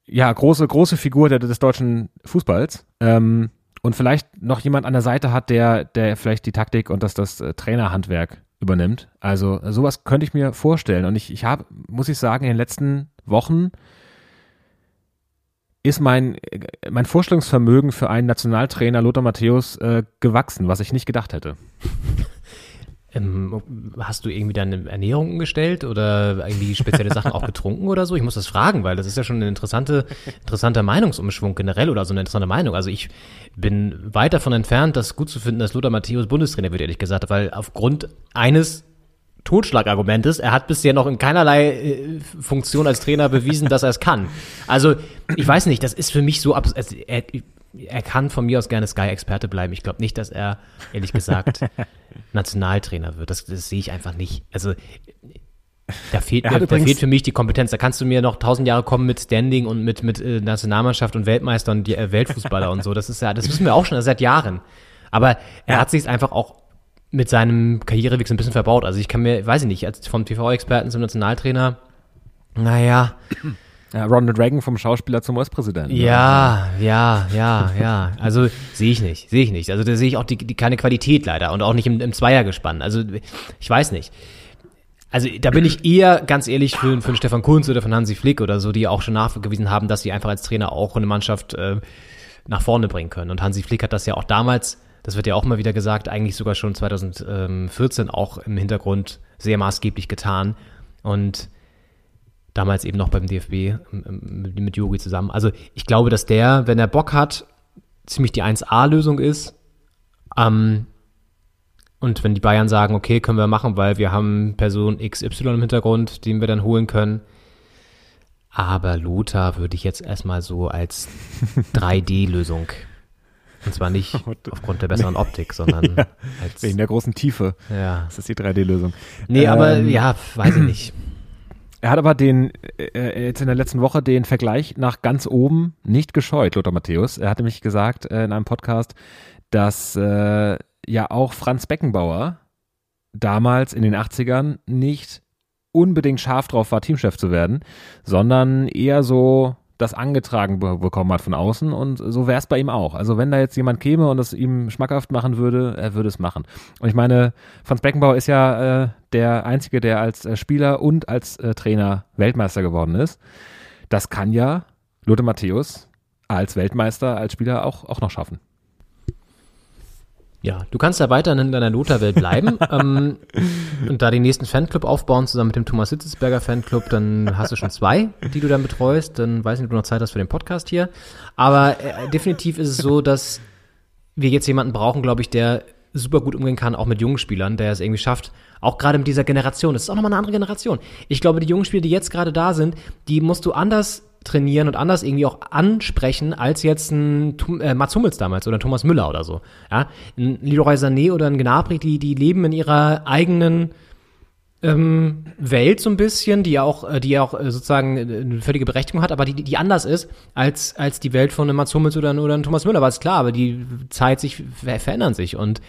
ja, große, große Figur der, des deutschen Fußballs. Ähm, und vielleicht noch jemand an der Seite hat, der, der vielleicht die Taktik und das, das äh, Trainerhandwerk übernimmt. Also sowas könnte ich mir vorstellen. Und ich, ich habe, muss ich sagen, in den letzten Wochen ist mein, mein Vorstellungsvermögen für einen Nationaltrainer Lothar Matthäus äh, gewachsen, was ich nicht gedacht hätte. Ähm, hast du irgendwie deine Ernährung umgestellt oder irgendwie spezielle Sachen auch getrunken oder so? Ich muss das fragen, weil das ist ja schon ein interessante, interessanter Meinungsumschwung generell oder so eine interessante Meinung. Also ich bin weit davon entfernt, das gut zu finden, dass Lothar Matthäus Bundestrainer wird, ehrlich gesagt, weil aufgrund eines Totschlagargumentes, er hat bisher noch in keinerlei äh, Funktion als Trainer bewiesen, dass er es kann. Also ich weiß nicht, das ist für mich so abs also, er, er kann von mir aus gerne Sky-Experte bleiben. Ich glaube nicht, dass er, ehrlich gesagt, Nationaltrainer wird. Das, das sehe ich einfach nicht. Also da fehlt, mir, da fehlt für mich die Kompetenz. Da kannst du mir noch tausend Jahre kommen mit Standing und mit, mit äh, Nationalmannschaft und Weltmeister und die, äh, Weltfußballer und so. Das ist ja, das wissen wir auch schon seit Jahren. Aber er hat sich einfach auch mit seinem Karriereweg so ein bisschen verbaut. Also ich kann mir, weiß ich nicht, als vom TV-Experten zum Nationaltrainer, naja, Ja, Ronald Reagan vom Schauspieler zum US-Präsidenten. ja, ja, ja, ja. Also sehe ich nicht, sehe ich nicht. Also da sehe ich auch die, die keine Qualität leider und auch nicht im, im Zweiergespann. Also ich weiß nicht. Also da bin ich eher, ganz ehrlich, für, für Stefan Kunz oder von Hansi Flick oder so, die auch schon nachgewiesen haben, dass sie einfach als Trainer auch eine Mannschaft äh, nach vorne bringen können. Und Hansi Flick hat das ja auch damals, das wird ja auch mal wieder gesagt, eigentlich sogar schon 2014 auch im Hintergrund sehr maßgeblich getan. Und damals eben noch beim DFB ähm, mit, Jogi zusammen. Also ich glaube, dass der, wenn er Bock hat, ziemlich die 1A-Lösung ist. Ähm, und wenn die Bayern sagen, okay, können wir machen, weil wir haben Person XY im Hintergrund, den wir dann holen können. Aber Lothar würde ich jetzt erstmal so als 3D-Lösung. Und zwar nicht aufgrund der besseren Optik, sondern als. Wegen der großen Tiefe. Ja. Das ist die 3D-Lösung. Nee, aber Ähm, ja, weiß ich nicht. Er hat aber den, äh, jetzt in der letzten Woche den Vergleich nach ganz oben nicht gescheut, Lothar Matthäus. Er hat nämlich gesagt äh, in einem Podcast, dass äh, ja auch Franz Beckenbauer damals in den 80ern nicht unbedingt scharf drauf war, Teamchef zu werden, sondern eher so das angetragen be bekommen hat von außen und so wäre es bei ihm auch. Also wenn da jetzt jemand käme und es ihm schmackhaft machen würde, er würde es machen. Und ich meine, Franz Beckenbauer ist ja äh, der Einzige, der als äh, Spieler und als äh, Trainer Weltmeister geworden ist. Das kann ja Lothar Matthäus als Weltmeister, als Spieler auch, auch noch schaffen. Ja, du kannst ja weiterhin in deiner Lothar-Welt bleiben ähm, und da den nächsten Fanclub aufbauen, zusammen mit dem Thomas Hitzesberger Fanclub, dann hast du schon zwei, die du dann betreust. Dann weiß nicht, ob du noch Zeit hast für den Podcast hier. Aber äh, definitiv ist es so, dass wir jetzt jemanden brauchen, glaube ich, der super gut umgehen kann, auch mit jungen Spielern, der es irgendwie schafft, auch gerade mit dieser Generation. Das ist auch nochmal eine andere Generation. Ich glaube, die jungen Spieler, die jetzt gerade da sind, die musst du anders trainieren und anders irgendwie auch ansprechen als jetzt ein äh, Mats Hummels damals oder Thomas Müller oder so. Ja, ein Leroy Sané oder ein Gnabry, die die leben in ihrer eigenen ähm, Welt so ein bisschen, die ja auch, äh, die auch äh, sozusagen eine völlige Berechtigung hat, aber die, die anders ist als, als die Welt von einem Mats Hummels oder, oder einem Thomas Müller, war es klar, aber die Zeit sich verändern sich und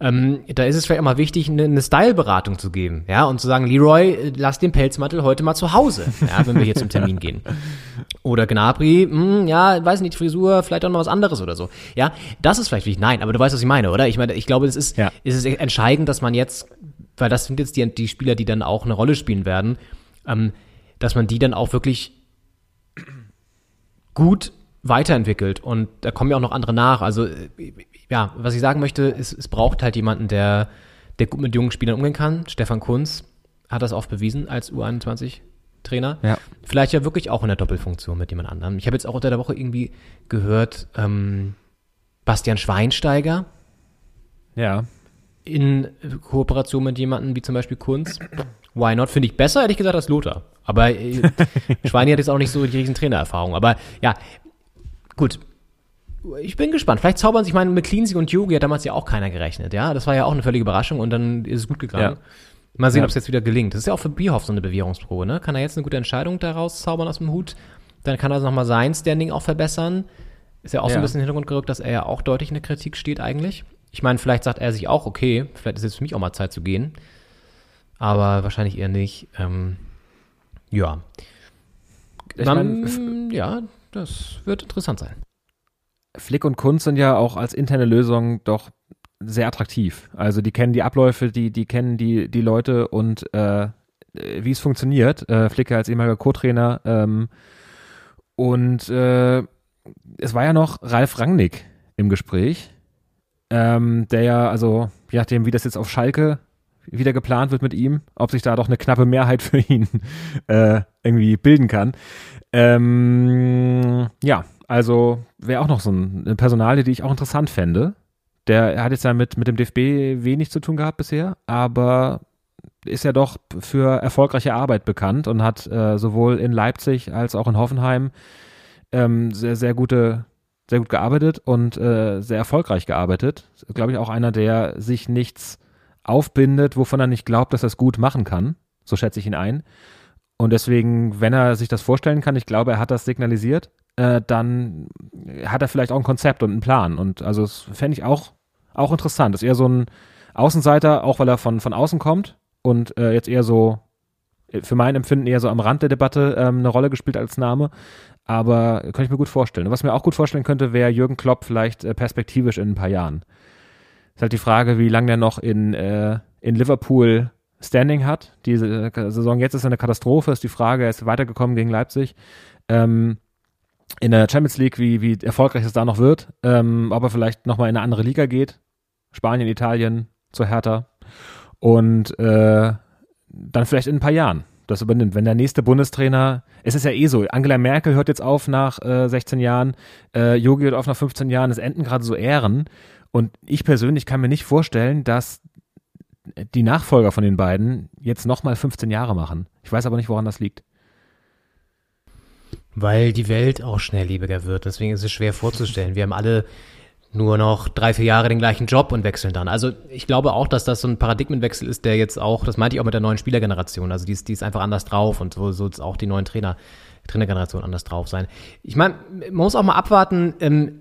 ähm, da ist es vielleicht mal wichtig, eine, eine Style-Beratung zu geben, ja, und zu sagen, Leroy, lass den Pelzmantel heute mal zu Hause, ja, wenn wir hier zum Termin gehen. Oder Gnabry, mh, hm, ja, weiß nicht, Frisur, vielleicht auch noch was anderes oder so. Ja, das ist vielleicht wichtig. Nein, aber du weißt, was ich meine, oder? Ich meine, ich glaube, es ist, ja. ist es entscheidend, dass man jetzt, weil das sind jetzt die, die Spieler, die dann auch eine Rolle spielen werden, ähm, dass man die dann auch wirklich gut weiterentwickelt und da kommen ja auch noch andere nach. Also ja, was ich sagen möchte, ist, es braucht halt jemanden, der, der gut mit jungen Spielern umgehen kann. Stefan Kunz hat das oft bewiesen als U21-Trainer. Ja. Vielleicht ja wirklich auch in der Doppelfunktion mit jemand anderem. Ich habe jetzt auch unter der Woche irgendwie gehört, ähm, Bastian Schweinsteiger. Ja. In Kooperation mit jemandem wie zum Beispiel Kunz. Why not? Finde ich besser, ehrlich gesagt, als Lothar. Aber äh, Schweini hat jetzt auch nicht so die riesen Trainererfahrung. Aber ja, gut, ich bin gespannt. Vielleicht zaubern sich, ich meine, mit Cleansy und Yogi hat damals ja auch keiner gerechnet, ja. Das war ja auch eine völlige Überraschung und dann ist es gut gegangen. Ja. Mal sehen, ja. ob es jetzt wieder gelingt. Das ist ja auch für Bierhoff so eine Bewährungsprobe, ne? Kann er jetzt eine gute Entscheidung daraus zaubern aus dem Hut? Dann kann er also nochmal sein Standing auch verbessern. Ist ja auch ja. so ein bisschen in den Hintergrund gerückt, dass er ja auch deutlich in der Kritik steht eigentlich. Ich meine, vielleicht sagt er sich auch, okay, vielleicht ist jetzt für mich auch mal Zeit zu gehen. Aber wahrscheinlich eher nicht. Ähm, ja. Ich Dann, mein, ja, das wird interessant sein. Flick und Kunz sind ja auch als interne Lösung doch sehr attraktiv. Also die kennen die Abläufe, die, die kennen die, die Leute und äh, wie es funktioniert. Äh, Flick als ehemaliger Co-Trainer. Ähm, und äh, es war ja noch Ralf Rangnick im Gespräch, ähm, der ja, also je nachdem, wie das jetzt auf Schalke wieder geplant wird mit ihm, ob sich da doch eine knappe Mehrheit für ihn äh, irgendwie bilden kann. Ähm, ja, also wäre auch noch so eine Personalie, die ich auch interessant fände. Der hat jetzt ja mit, mit dem DFB wenig zu tun gehabt bisher, aber ist ja doch für erfolgreiche Arbeit bekannt und hat äh, sowohl in Leipzig als auch in Hoffenheim ähm, sehr, sehr gute, sehr gut gearbeitet und äh, sehr erfolgreich gearbeitet. Glaube ich auch einer, der sich nichts aufbindet, wovon er nicht glaubt, dass er es gut machen kann. So schätze ich ihn ein. Und deswegen, wenn er sich das vorstellen kann, ich glaube, er hat das signalisiert, äh, dann hat er vielleicht auch ein Konzept und einen Plan. Und also das fände ich auch, auch interessant. Das ist eher so ein Außenseiter, auch weil er von, von außen kommt und äh, jetzt eher so, äh, für mein Empfinden eher so am Rand der Debatte ähm, eine Rolle gespielt als Name. Aber könnte ich mir gut vorstellen. Was mir auch gut vorstellen könnte, wäre Jürgen Klopp vielleicht äh, perspektivisch in ein paar Jahren. Ist halt die Frage, wie lange der noch in, äh, in Liverpool Standing hat. Diese äh, Saison jetzt ist eine Katastrophe, ist die Frage, er ist weitergekommen gegen Leipzig. Ähm, in der Champions League, wie, wie erfolgreich es da noch wird, ähm, ob er vielleicht nochmal in eine andere Liga geht. Spanien, Italien, zu Hertha. Und äh, dann vielleicht in ein paar Jahren das übernimmt. Wenn der nächste Bundestrainer, es ist ja eh so, Angela Merkel hört jetzt auf nach äh, 16 Jahren, äh, hört auf nach 15 Jahren, es enden gerade so Ehren. Und ich persönlich kann mir nicht vorstellen, dass die Nachfolger von den beiden jetzt nochmal 15 Jahre machen. Ich weiß aber nicht, woran das liegt. Weil die Welt auch schnelllebiger wird. Deswegen ist es schwer vorzustellen. Wir haben alle nur noch drei, vier Jahre den gleichen Job und wechseln dann. Also ich glaube auch, dass das so ein Paradigmenwechsel ist, der jetzt auch, das meinte ich auch mit der neuen Spielergeneration, also die ist, die ist einfach anders drauf und so soll es auch die neuen Trainer, Trainergeneration anders drauf sein. Ich meine, man muss auch mal abwarten, ähm,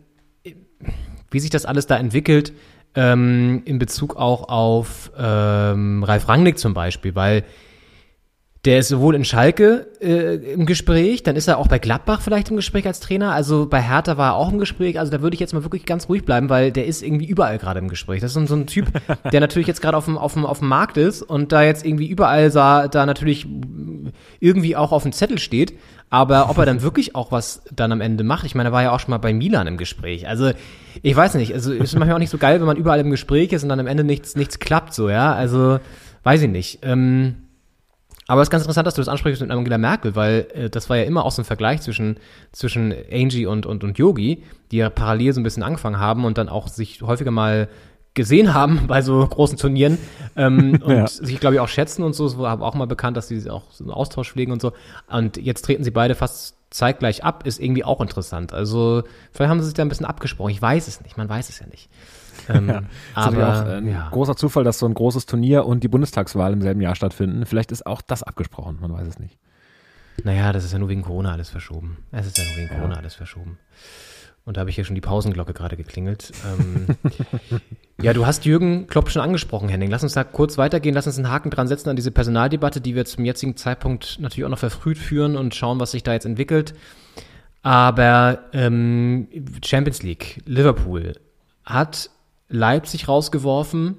wie sich das alles da entwickelt. ähm, in Bezug auch auf ähm, Ralf Rangnick zum Beispiel, weil der ist sowohl in Schalke äh, im Gespräch, dann ist er auch bei Gladbach vielleicht im Gespräch als Trainer, also bei Hertha war er auch im Gespräch, also da würde ich jetzt mal wirklich ganz ruhig bleiben, weil der ist irgendwie überall gerade im Gespräch. Das ist so, ein Typ, der natürlich jetzt gerade auf dem, auf, dem, auf dem Markt ist und da jetzt irgendwie überall sah, da natürlich irgendwie auch auf dem Zettel steht, aber ob er dann wirklich auch was dann am Ende macht, ich meine, er war ja auch schon mal bei Milan im Gespräch. Also, ich weiß nicht, also ist manchmal auch nicht so geil, wenn man überall im Gespräch ist und dann am Ende nichts, nichts klappt, so, ja. Also, weiß ich nicht. Ähm, aber es ist ganz interessant, dass du das ansprichst mit Angela Merkel, weil äh, das war ja immer auch so ein Vergleich zwischen, zwischen Angie und, und, und Yogi, die ja parallel so ein bisschen angefangen haben und dann auch sich häufiger mal gesehen haben bei so großen Turnieren ähm, und Ja. sich, glaube ich, auch schätzen und so. Es war auch mal bekannt, dass sie auch so einen Austausch pflegen und so. Und jetzt treten sie beide fast zeitgleich ab, ist irgendwie auch interessant. Also vielleicht haben sie sich da ein bisschen abgesprochen. Ich weiß es nicht, man weiß es ja nicht. Ähm, Ja. Aber auch ein ja. großer Zufall, dass so ein großes Turnier und die Bundestagswahl im selben Jahr stattfinden. Vielleicht ist auch das abgesprochen, man weiß es nicht. Naja, das ist ja nur wegen Corona alles verschoben. Es ist ja nur wegen Corona alles verschoben. Und da habe ich ja schon die Pausenglocke gerade geklingelt. Ähm, ja, du hast Jürgen Klopp schon angesprochen, Henning. Lass uns da kurz weitergehen. Lass uns einen Haken dran setzen an diese Personaldebatte, die wir zum jetzigen Zeitpunkt natürlich auch noch verfrüht führen und schauen, was sich da jetzt entwickelt. Aber ähm, Champions League, Liverpool hat Leipzig rausgeworfen.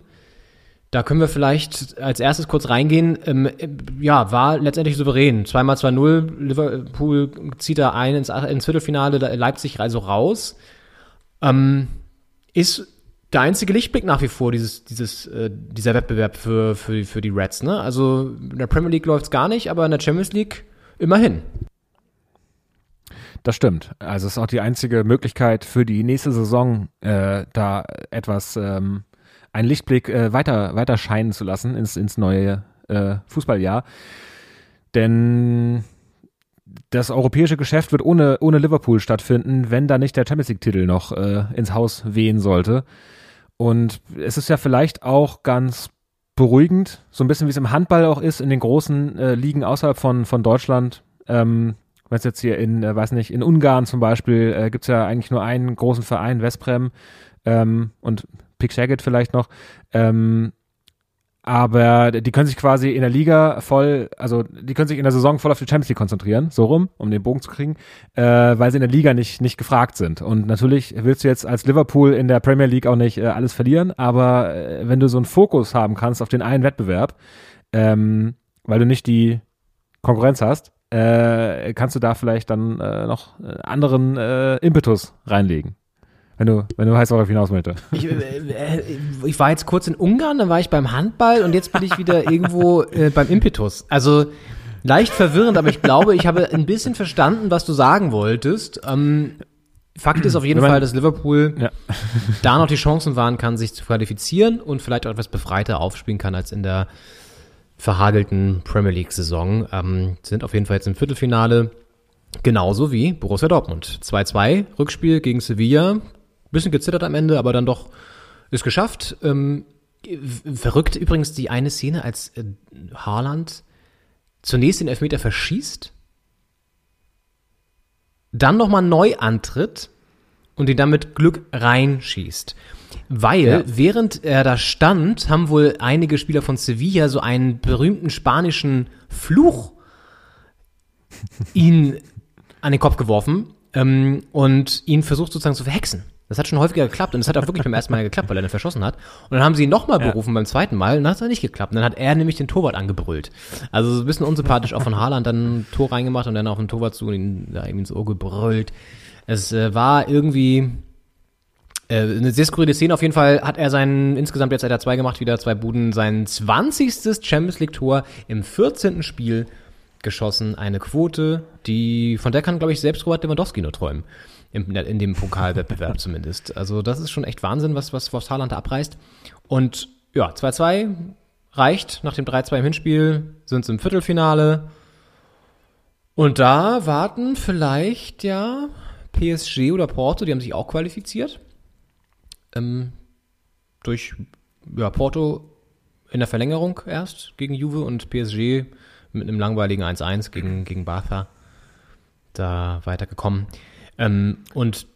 Da können wir vielleicht als erstes kurz reingehen. Ähm, äh, ja, war letztendlich souverän. Zweimal 2-0. Liverpool zieht da ein ins, ins Viertelfinale, Leipzig also raus. Ähm, ist der einzige Lichtblick nach wie vor dieses, dieses, äh, dieser Wettbewerb für, für, für die Reds. Ne? Also in der Premier League läuft's gar nicht, aber in der Champions League immerhin. Das stimmt. Also es ist auch die einzige Möglichkeit für die nächste Saison, äh, da etwas, ähm, einen Lichtblick äh, weiter, weiter scheinen zu lassen ins, ins neue äh, Fußballjahr. Denn das europäische Geschäft wird ohne, ohne Liverpool stattfinden, wenn da nicht der Champions League-Titel noch äh, ins Haus wehen sollte. Und es ist ja vielleicht auch ganz beruhigend, so ein bisschen wie es im Handball auch ist, in den großen äh, Ligen außerhalb von, von Deutschland. Ähm, wenn es jetzt hier in, äh, weiß nicht, in Ungarn zum Beispiel, äh, gibt es ja eigentlich nur einen großen Verein, Vesprem ähm, und Pick Shagget vielleicht noch. Ähm, aber die können sich quasi in der Liga voll, also die können sich in der Saison voll auf die Champions League konzentrieren, so rum, um den Bogen zu kriegen, äh, weil sie in der Liga nicht, nicht gefragt sind. Und natürlich willst du jetzt als Liverpool in der Premier League auch nicht äh, alles verlieren, aber äh, wenn du so einen Fokus haben kannst auf den einen Wettbewerb, ähm, weil du nicht die Konkurrenz hast, äh, kannst du da vielleicht dann äh, noch äh, anderen äh, Impetus reinlegen. Wenn du, wenn du weißt, worauf ich hinaus möchte. Ich, äh, äh, ich war jetzt kurz in Ungarn, dann war ich beim Handball und jetzt bin ich wieder irgendwo beim Impetus. Also leicht verwirrend, aber ich glaube, ich habe ein bisschen verstanden, was du sagen wolltest. Ähm, Fakt ist auf jeden man- Fall, dass Liverpool Ja. da noch die Chancen wahren kann, sich zu qualifizieren und vielleicht auch etwas befreiter aufspielen kann als in der verhagelten Premier League-Saison. Ähm, sind auf jeden Fall jetzt im Viertelfinale, genauso wie Borussia Dortmund. 2-2, Rückspiel gegen Sevilla. Bisschen gezittert am Ende, aber dann doch ist geschafft. Ähm, verrückt übrigens die eine Szene, als äh, Haaland zunächst den Elfmeter verschießt, dann nochmal neu antritt und ihn dann mit Glück reinschießt. Weil, Ja. während er da stand, haben wohl einige Spieler von Sevilla so einen berühmten spanischen Fluch ihn an den Kopf geworfen ähm, und ihn versucht sozusagen zu verhexen. Das hat schon häufiger geklappt und es hat auch wirklich beim ersten Mal geklappt, weil er dann verschossen hat. Und dann haben sie ihn nochmal berufen beim zweiten Mal und dann hat es nicht geklappt. Und dann hat er nämlich den Torwart angebrüllt. Also so ein bisschen unsympathisch auch von Haaland dann ein Tor reingemacht und dann auf den Torwart zu und ihn da ihm ins Ohr gebrüllt. Es äh, war irgendwie äh, eine sehr skurrile Szene. Auf jeden Fall hat er seinen, insgesamt jetzt hat er zwei gemacht, wieder zwei Buden, sein 20. Champions League Tor im 14. Spiel geschossen. Eine Quote, die, von der kann, glaube ich, selbst Robert Lewandowski nur träumen. In, in dem Pokalwettbewerb zumindest. Also das ist schon echt Wahnsinn, was, was, was Haaland da abreißt. Und ja, 2-2 reicht nach dem 3-2 im Hinspiel, sind sie im Viertelfinale. Und da warten vielleicht ja PSG oder Porto, die haben sich auch qualifiziert. Ähm, durch ja, Porto in der Verlängerung erst gegen Juve und PSG mit einem langweiligen 1-1 gegen, gegen Barca da weitergekommen. Ähm, und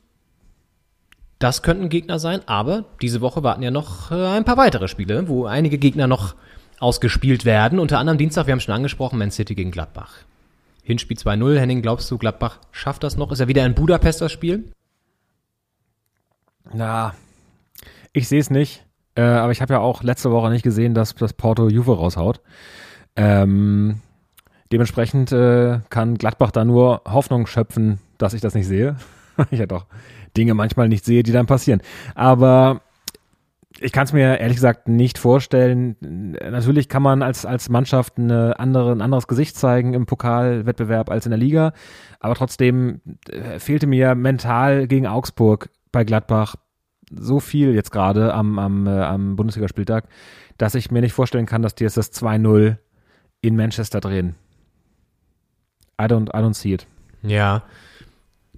Das könnten Gegner sein, aber diese Woche warten ja noch äh, ein paar weitere Spiele, wo einige Gegner noch ausgespielt werden. Unter anderem Dienstag, wir haben schon angesprochen, Man City gegen Gladbach. Hinspiel 2-0. Henning, glaubst du, Gladbach schafft das noch? Ist ja wieder in Budapest das Spiel? Na, ich sehe es nicht. Äh, aber ich habe ja auch letzte Woche nicht gesehen, dass das Porto Juve raushaut. Ähm, dementsprechend äh, kann Gladbach da nur Hoffnung schöpfen, dass ich das nicht sehe. ich ja doch Dinge manchmal nicht sehe, die dann passieren. Aber ich kann es mir ehrlich gesagt nicht vorstellen. Natürlich kann man als, als Mannschaft eine andere, ein anderes Gesicht zeigen im Pokalwettbewerb als in der Liga. Aber trotzdem äh, fehlte mir mental gegen Augsburg bei Gladbach so viel jetzt gerade am, am, äh, am Bundesligaspieltag, dass ich mir nicht vorstellen kann, dass die jetzt das 2-0 in Manchester drehen. I don't, I don't see it. Ja.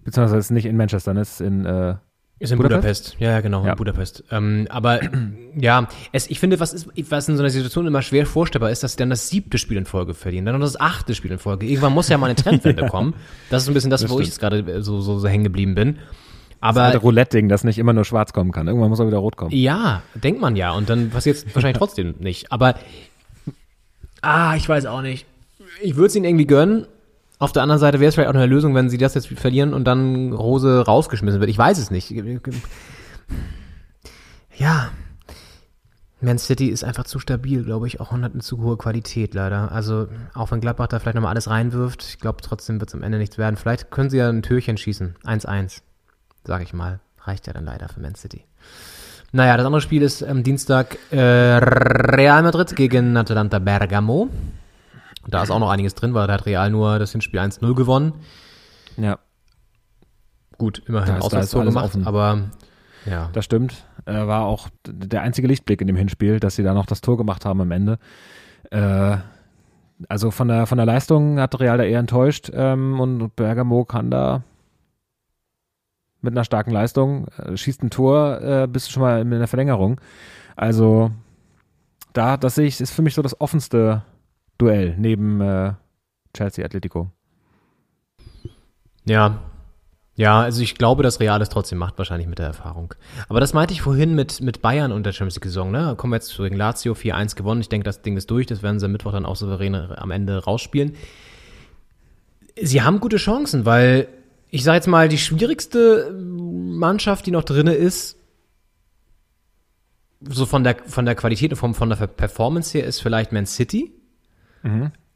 Beziehungsweise es ist nicht in Manchester, es ist in äh, Ist in Budapest? Budapest. Ja, ja, genau, Ja. in Budapest. Ähm, aber ja, es, ich finde, was, ist, was in so einer Situation immer schwer vorstellbar ist, dass sie dann das siebte Spiel in Folge verlieren, dann noch das achte Spiel in Folge. Irgendwann muss ja mal eine Trendwende kommen. Das ist ein bisschen das, Das wo ich jetzt gerade so, so, so hängen geblieben bin. Das Aber alte Roulette-Ding, das nicht immer nur schwarz kommen kann. Irgendwann muss auch wieder rot kommen. ja, denkt man ja. Und dann passiert es wahrscheinlich trotzdem nicht. Aber ah, ich weiß auch nicht. Ich würde es ihnen irgendwie gönnen. Auf der anderen Seite wäre es vielleicht auch eine Lösung, wenn sie das jetzt verlieren und dann Rose rausgeschmissen wird. Ich weiß es nicht. Ja. Man City ist einfach zu stabil, glaube ich. Auch und hat eine zu hohe Qualität, leider. Also, auch wenn Gladbach da vielleicht nochmal alles reinwirft, ich glaube, trotzdem wird es am Ende nichts werden. Vielleicht können sie ja ein Türchen schießen. 1-1, sage ich mal. Reicht ja dann leider für Man City. Naja, das andere Spiel ist am Dienstag äh, Real Madrid gegen Atalanta Bergamo. Da ist auch noch einiges drin, weil da hat Real nur das Hinspiel 1-0 gewonnen. Ja, Gut, immerhin Auswärtstor gemacht, offen. aber ja. das stimmt. Äh, war auch der einzige Lichtblick in dem Hinspiel, dass sie da noch das Tor gemacht haben am Ende. Äh, also von der, von der Leistung hat Real da eher enttäuscht ähm, und Bergamo kann da mit einer starken Leistung, äh, schießt ein Tor, äh, bist du schon mal in der Verlängerung. Also da, das sehe ich, ist für mich so das offenste Duell neben äh, Chelsea Atletico. Ja. Ja, also ich glaube, dass Real es trotzdem macht, wahrscheinlich mit der Erfahrung. Aber das meinte ich vorhin mit, mit Bayern und der Champions League-Saison, ne? Kommen wir jetzt zu gegen Lazio, 4-1 gewonnen. Ich denke, das Ding ist durch. Das werden sie am Mittwoch dann auch souverän am Ende rausspielen. Sie haben gute Chancen, weil ich sage jetzt mal, die schwierigste Mannschaft, die noch drinne ist, so von der, von der Qualität und von, von der Performance her, ist vielleicht Man City.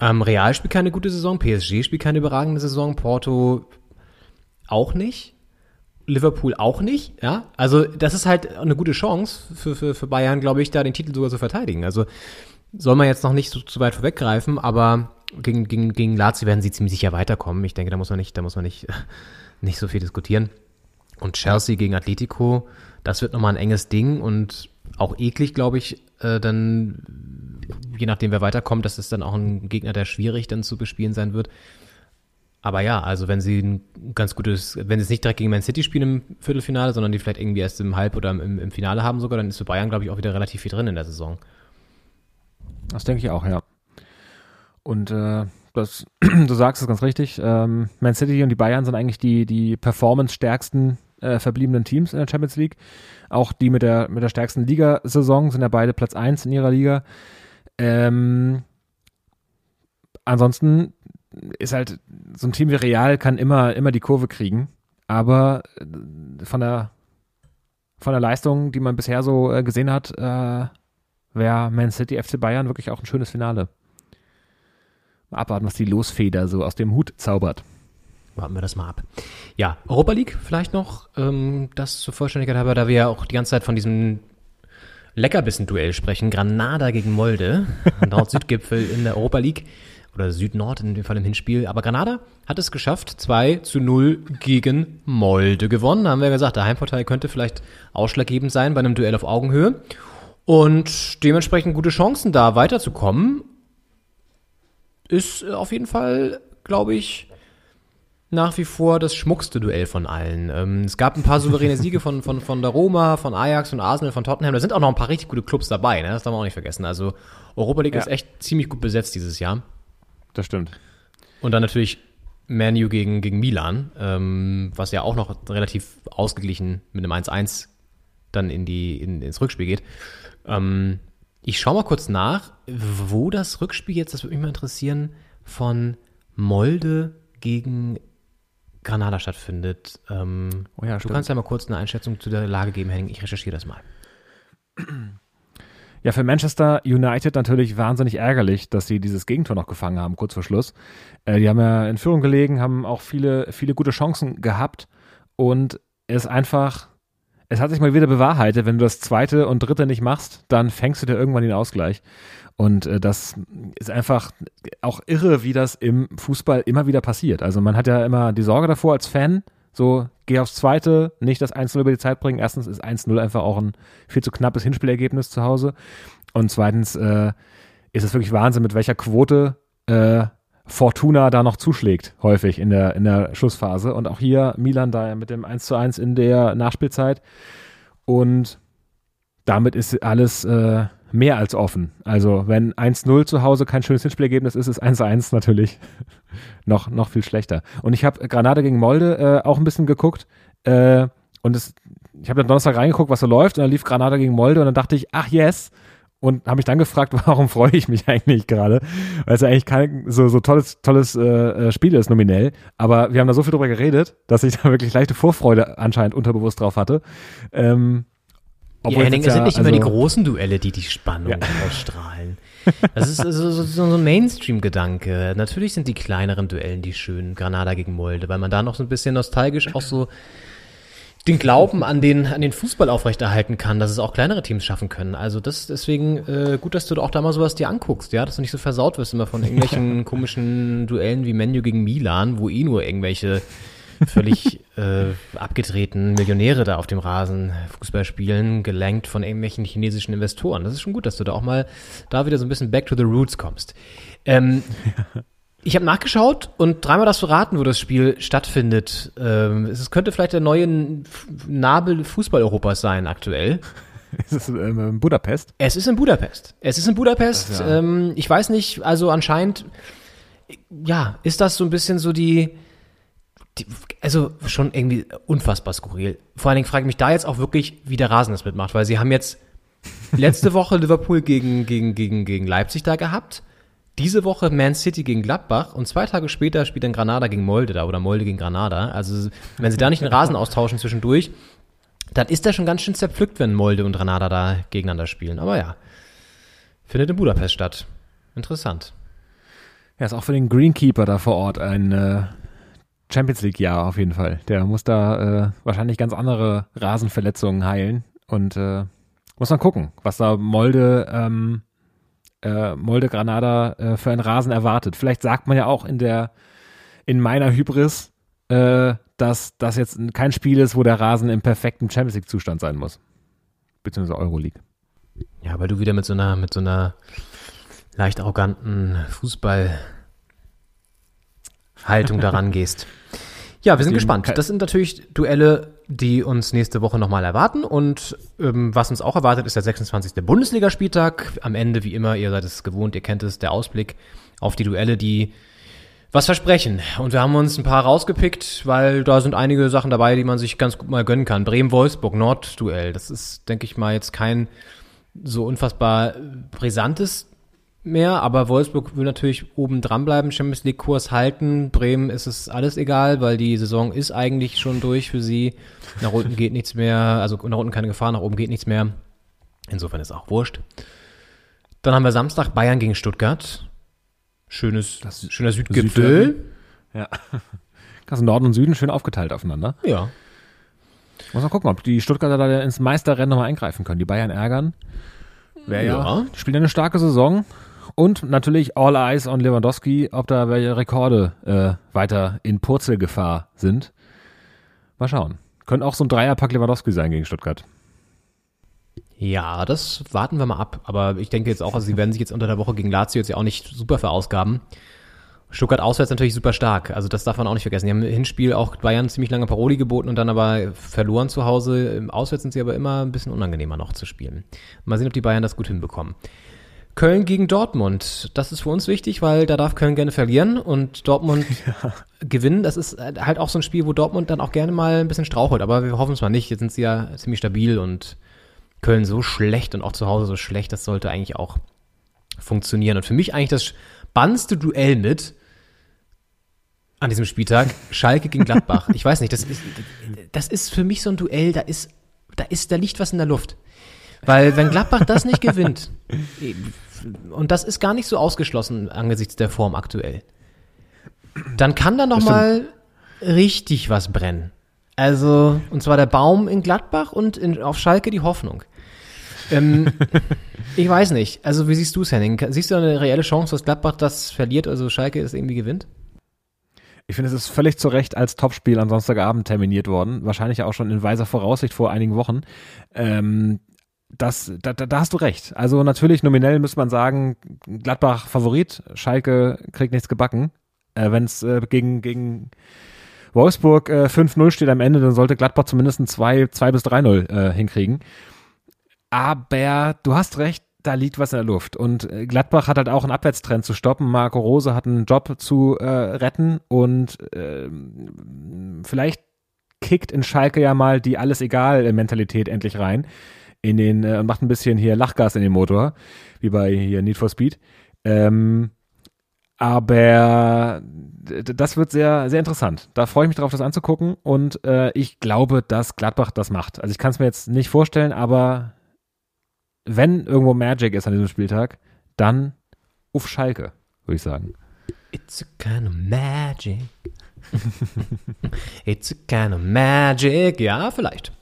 Ähm, Real spielt keine gute Saison, PSG spielt keine überragende Saison, Porto auch nicht, Liverpool auch nicht, ja. Also das ist halt eine gute Chance für, für, für Bayern, glaube ich, da den Titel sogar zu verteidigen. Also soll man jetzt noch nicht so, zu weit vorweggreifen, aber gegen, gegen, gegen Lazio werden sie ziemlich sicher weiterkommen. Ich denke, da muss man nicht, da muss man nicht, nicht so viel diskutieren. Und Chelsea gegen Atletico, das wird nochmal ein enges Ding und auch eklig, glaube ich, äh, dann, je nachdem wer weiterkommt, das ist dann auch ein Gegner, der schwierig dann zu bespielen sein wird. Aber ja, also wenn sie ein ganz gutes, wenn sie es nicht direkt gegen Man City spielen im Viertelfinale, sondern die vielleicht irgendwie erst im Halb- oder im, im Finale haben sogar, dann ist für Bayern, glaube ich, auch wieder relativ viel drin in der Saison. Das denke ich auch, ja. Und äh, das, du sagst es ganz richtig, ähm, Man City und die Bayern sind eigentlich die, die performance-stärksten äh, verbliebenen Teams in der Champions League. Auch die mit der, mit der stärksten Ligasaison sind ja beide Platz 1 in ihrer Liga. Ähm, ansonsten ist halt so ein Team wie Real kann immer, immer die Kurve kriegen, aber äh, von der, von der Leistung, die man bisher so äh, gesehen hat, äh, wäre Man City FC Bayern wirklich auch ein schönes Finale. Mal abwarten, was die Losfeder so aus dem Hut zaubert. Warten wir das mal ab. Ja, Europa League vielleicht noch, ähm, das zur Vollständigkeit halber, da wir ja auch die ganze Zeit von diesem Leckerbissen-Duell sprechen. Granada gegen Molde, Nord-Süd-Gipfel in der Europa League oder Süd-Nord in dem Fall im Hinspiel. Aber Granada hat es geschafft, 2 zu 0 gegen Molde gewonnen. Da haben wir gesagt, der Heimvorteil könnte vielleicht ausschlaggebend sein bei einem Duell auf Augenhöhe. Und dementsprechend gute Chancen da weiterzukommen. Ist äh, auf jeden Fall, glaube ich, nach wie vor das schmuckste Duell von allen. Ähm, es gab ein paar souveräne Siege von, von, von der Roma, von Ajax, von Arsenal, von Tottenham. Da sind auch noch ein paar richtig gute Clubs dabei, ne? das darf man auch nicht vergessen. Also Europa League Ja. ist echt ziemlich gut besetzt dieses Jahr. Das stimmt. Und dann natürlich Manu gegen, gegen Milan, ähm, was ja auch noch relativ ausgeglichen mit einem 1-1 dann in die, in, ins Rückspiel geht. Ähm, ich schaue mal kurz nach, wo das Rückspiel jetzt, das würde mich mal interessieren, von Molde gegen Granada stattfindet. Ähm, Oh ja, du kannst ja mal kurz eine Einschätzung zu der Lage geben, Henning. Ich recherchiere das mal. Ja, für Manchester United natürlich wahnsinnig ärgerlich, dass sie dieses Gegentor noch gefangen haben, kurz vor Schluss. Äh, die haben ja in Führung gelegen, haben auch viele, viele gute Chancen gehabt und es einfach, es hat sich mal wieder bewahrheitet, wenn du das zweite und dritte nicht machst, dann fängst du dir irgendwann den Ausgleich. Und äh, das ist einfach auch irre, wie das im Fußball immer wieder passiert. Also man hat ja immer die Sorge davor als Fan, so geh aufs zweite, nicht das 1-0 über die Zeit bringen. Erstens ist 1-0 einfach auch ein viel zu knappes Hinspielergebnis zu Hause. Und zweitens äh, ist es wirklich Wahnsinn, mit welcher Quote äh, Fortuna da noch zuschlägt, häufig in der, in der Schlussphase. Und auch hier Milan da mit dem 1 zu 1 in der Nachspielzeit. Und damit ist alles äh, mehr als offen. Also wenn 1-0 zu Hause kein schönes Hinspielergebnis ist, ist 1-1 natürlich noch, noch viel schlechter. Und ich habe Granada gegen Molde äh, auch ein bisschen geguckt. Äh, und es, ich habe dann Donnerstag reingeguckt, was so läuft. Und dann lief Granada gegen Molde. Und dann dachte ich, ach yes. Und habe mich dann gefragt, warum freue ich mich eigentlich gerade? Weil es ja eigentlich kein so, so tolles, tolles äh, äh, Spiel ist, nominell. Aber wir haben da so viel drüber geredet, dass ich da wirklich leichte Vorfreude anscheinend unterbewusst drauf hatte. Ähm, Ja, obwohl Henning, jetzt es sind nicht immer die also- großen Duelle, die die Spannung ausstrahlen. Das ist so, so, so ein Mainstream-Gedanke. Natürlich sind die kleineren Duellen die schönen, Granada gegen Molde, weil man da noch so ein bisschen nostalgisch auch so den Glauben an den, an den Fußball aufrechterhalten kann, dass es auch kleinere Teams schaffen können. Also das deswegen äh, gut, dass du auch da mal sowas dir anguckst, ja, dass du nicht so versaut wirst immer von irgendwelchen komischen Duellen wie Menu gegen Milan, wo eh nur irgendwelche völlig äh, abgedrehten Millionäre da auf dem Rasen Fußball spielen, gelenkt von irgendwelchen chinesischen Investoren. Das ist schon gut, dass du da auch mal da wieder so ein bisschen back to the roots kommst. Ähm, ich habe nachgeschaut und dreimal darfst du raten, wo das Spiel stattfindet. Ähm, es könnte vielleicht der neue Nabel Fußball Europas sein aktuell. Ist es ähm, in Budapest? Es ist in Budapest. Es ist in Budapest. Das ist ja- ähm, ich weiß nicht, also anscheinend, ja, ist das so ein bisschen so die, die also schon irgendwie unfassbar skurril. Vor allen Dingen frage ich mich da jetzt auch wirklich, wie der Rasen das mitmacht, weil sie haben jetzt letzte Woche Liverpool gegen, gegen, gegen, gegen Leipzig da gehabt. Diese Woche Man City gegen Gladbach und zwei Tage später spielt dann Granada gegen Molde da oder Molde gegen Granada. Also wenn sie da nicht den Rasen austauschen zwischendurch, dann ist der schon ganz schön zerpflückt, wenn Molde und Granada da gegeneinander spielen. Aber ja, findet in Budapest statt. Interessant. Ja, ist auch für den Greenkeeper da vor Ort ein äh, Champions League-Jahr auf jeden Fall. Der muss da äh, wahrscheinlich ganz andere Rasenverletzungen heilen und äh, muss man gucken, was da Molde, ähm, äh, Molde Granada äh, für einen Rasen erwartet. Vielleicht sagt man ja auch in der, in meiner Hybris, äh, dass das jetzt kein Spiel ist, wo der Rasen im perfekten Champions League-Zustand sein muss. Beziehungsweise Euroleague. Ja, weil du wieder mit so einer, mit so einer leicht arroganten Fußballhaltung daran gehst. Ja, wir sind gespannt. Das sind natürlich Duelle, die uns nächste Woche nochmal erwarten. Und ähm, was uns auch erwartet, ist der 26. Bundesligaspieltag. Am Ende, wie immer, ihr seid es gewohnt, ihr kennt es, der Ausblick auf die Duelle, die was versprechen. Und wir haben uns ein paar rausgepickt, weil da sind einige Sachen dabei, die man sich ganz gut mal gönnen kann. Bremen-Wolfsburg, Nord-Duell. Das ist, denke ich mal, jetzt kein so unfassbar brisantes mehr, aber Wolfsburg will natürlich oben dran bleiben, Champions League Kurs halten. Bremen ist es alles egal, weil die Saison ist eigentlich schon durch für sie. Nach unten geht nichts mehr, also nach unten keine Gefahr, nach oben geht nichts mehr. Insofern ist auch wurscht. Dann haben wir Samstag Bayern gegen Stuttgart. Schönes, Das schöner Südgipfel. Ja. Kannst Norden und Süden schön aufgeteilt aufeinander. Ja. Muss man gucken, ob die Stuttgarter da ins Meisterrennen nochmal eingreifen können. Die Bayern ärgern. Wäre ja. Ja. Die spielen eine starke Saison. Und natürlich All Eyes on Lewandowski, ob da welche Rekorde äh, weiter in Purzelgefahr sind. Mal schauen. Könnte auch so ein Dreierpack Lewandowski sein gegen Stuttgart. Ja, das warten wir mal ab. Aber ich denke jetzt auch, also sie werden sich jetzt unter der Woche gegen Lazio jetzt ja auch nicht super verausgaben. Stuttgart auswärts natürlich super stark. Also das darf man auch nicht vergessen. Die haben im Hinspiel auch Bayern ziemlich lange Paroli geboten und dann aber verloren zu Hause. Im Auswärts sind sie aber immer ein bisschen unangenehmer noch zu spielen. Mal sehen, ob die Bayern das gut hinbekommen. Köln gegen Dortmund. Das ist für uns wichtig, weil da darf Köln gerne verlieren und Dortmund gewinnen. Das ist halt auch so ein Spiel, wo Dortmund dann auch gerne mal ein bisschen strauchelt. Aber wir hoffen es mal nicht. Jetzt sind sie ja ziemlich stabil und Köln so schlecht und auch zu Hause so schlecht. Das sollte eigentlich auch funktionieren. Und für mich eigentlich das spannendste Duell mit an diesem Spieltag Schalke gegen Gladbach. Ich weiß nicht, das ist, das ist für mich so ein Duell, da ist, da ist, da liegt was in der Luft. Weil wenn Gladbach das nicht gewinnt, und das ist gar nicht so ausgeschlossen angesichts der Form aktuell, dann kann da noch mal richtig was brennen. Also, und zwar der Baum in Gladbach und in, auf Schalke die Hoffnung. Ähm, ich weiß nicht. Also, wie siehst du es, Henning? Siehst du eine reelle Chance, dass Gladbach das verliert, also Schalke es irgendwie gewinnt? Ich finde, es ist völlig zu Recht als Topspiel am Sonntagabend terminiert worden. Wahrscheinlich auch schon in weiser Voraussicht vor einigen Wochen. Ähm, das, da, da, da hast du recht. Also natürlich nominell muss man sagen, Gladbach Favorit, Schalke kriegt nichts gebacken. Äh, Wenn es äh, gegen, gegen Wolfsburg äh, 5-0 steht am Ende, dann sollte Gladbach zumindest ein 2, 2 bis 3-0 äh, hinkriegen. Aber du hast recht, da liegt was in der Luft. Und äh, Gladbach hat halt auch einen Abwärtstrend zu stoppen. Marco Rose hat einen Job zu äh, retten und äh, vielleicht kickt in Schalke ja mal die alles egal Mentalität endlich rein in den äh, macht ein bisschen hier Lachgas in den Motor, wie bei hier Need for Speed. Ähm, aber das wird sehr, sehr interessant. Da freue ich mich drauf, das anzugucken. Und äh, ich glaube, dass Gladbach das macht. Also ich kann es mir jetzt nicht vorstellen, aber wenn irgendwo Magic ist an diesem Spieltag, dann auf Schalke, würde ich sagen. It's a kind of magic. It's a kind of magic. Ja, vielleicht.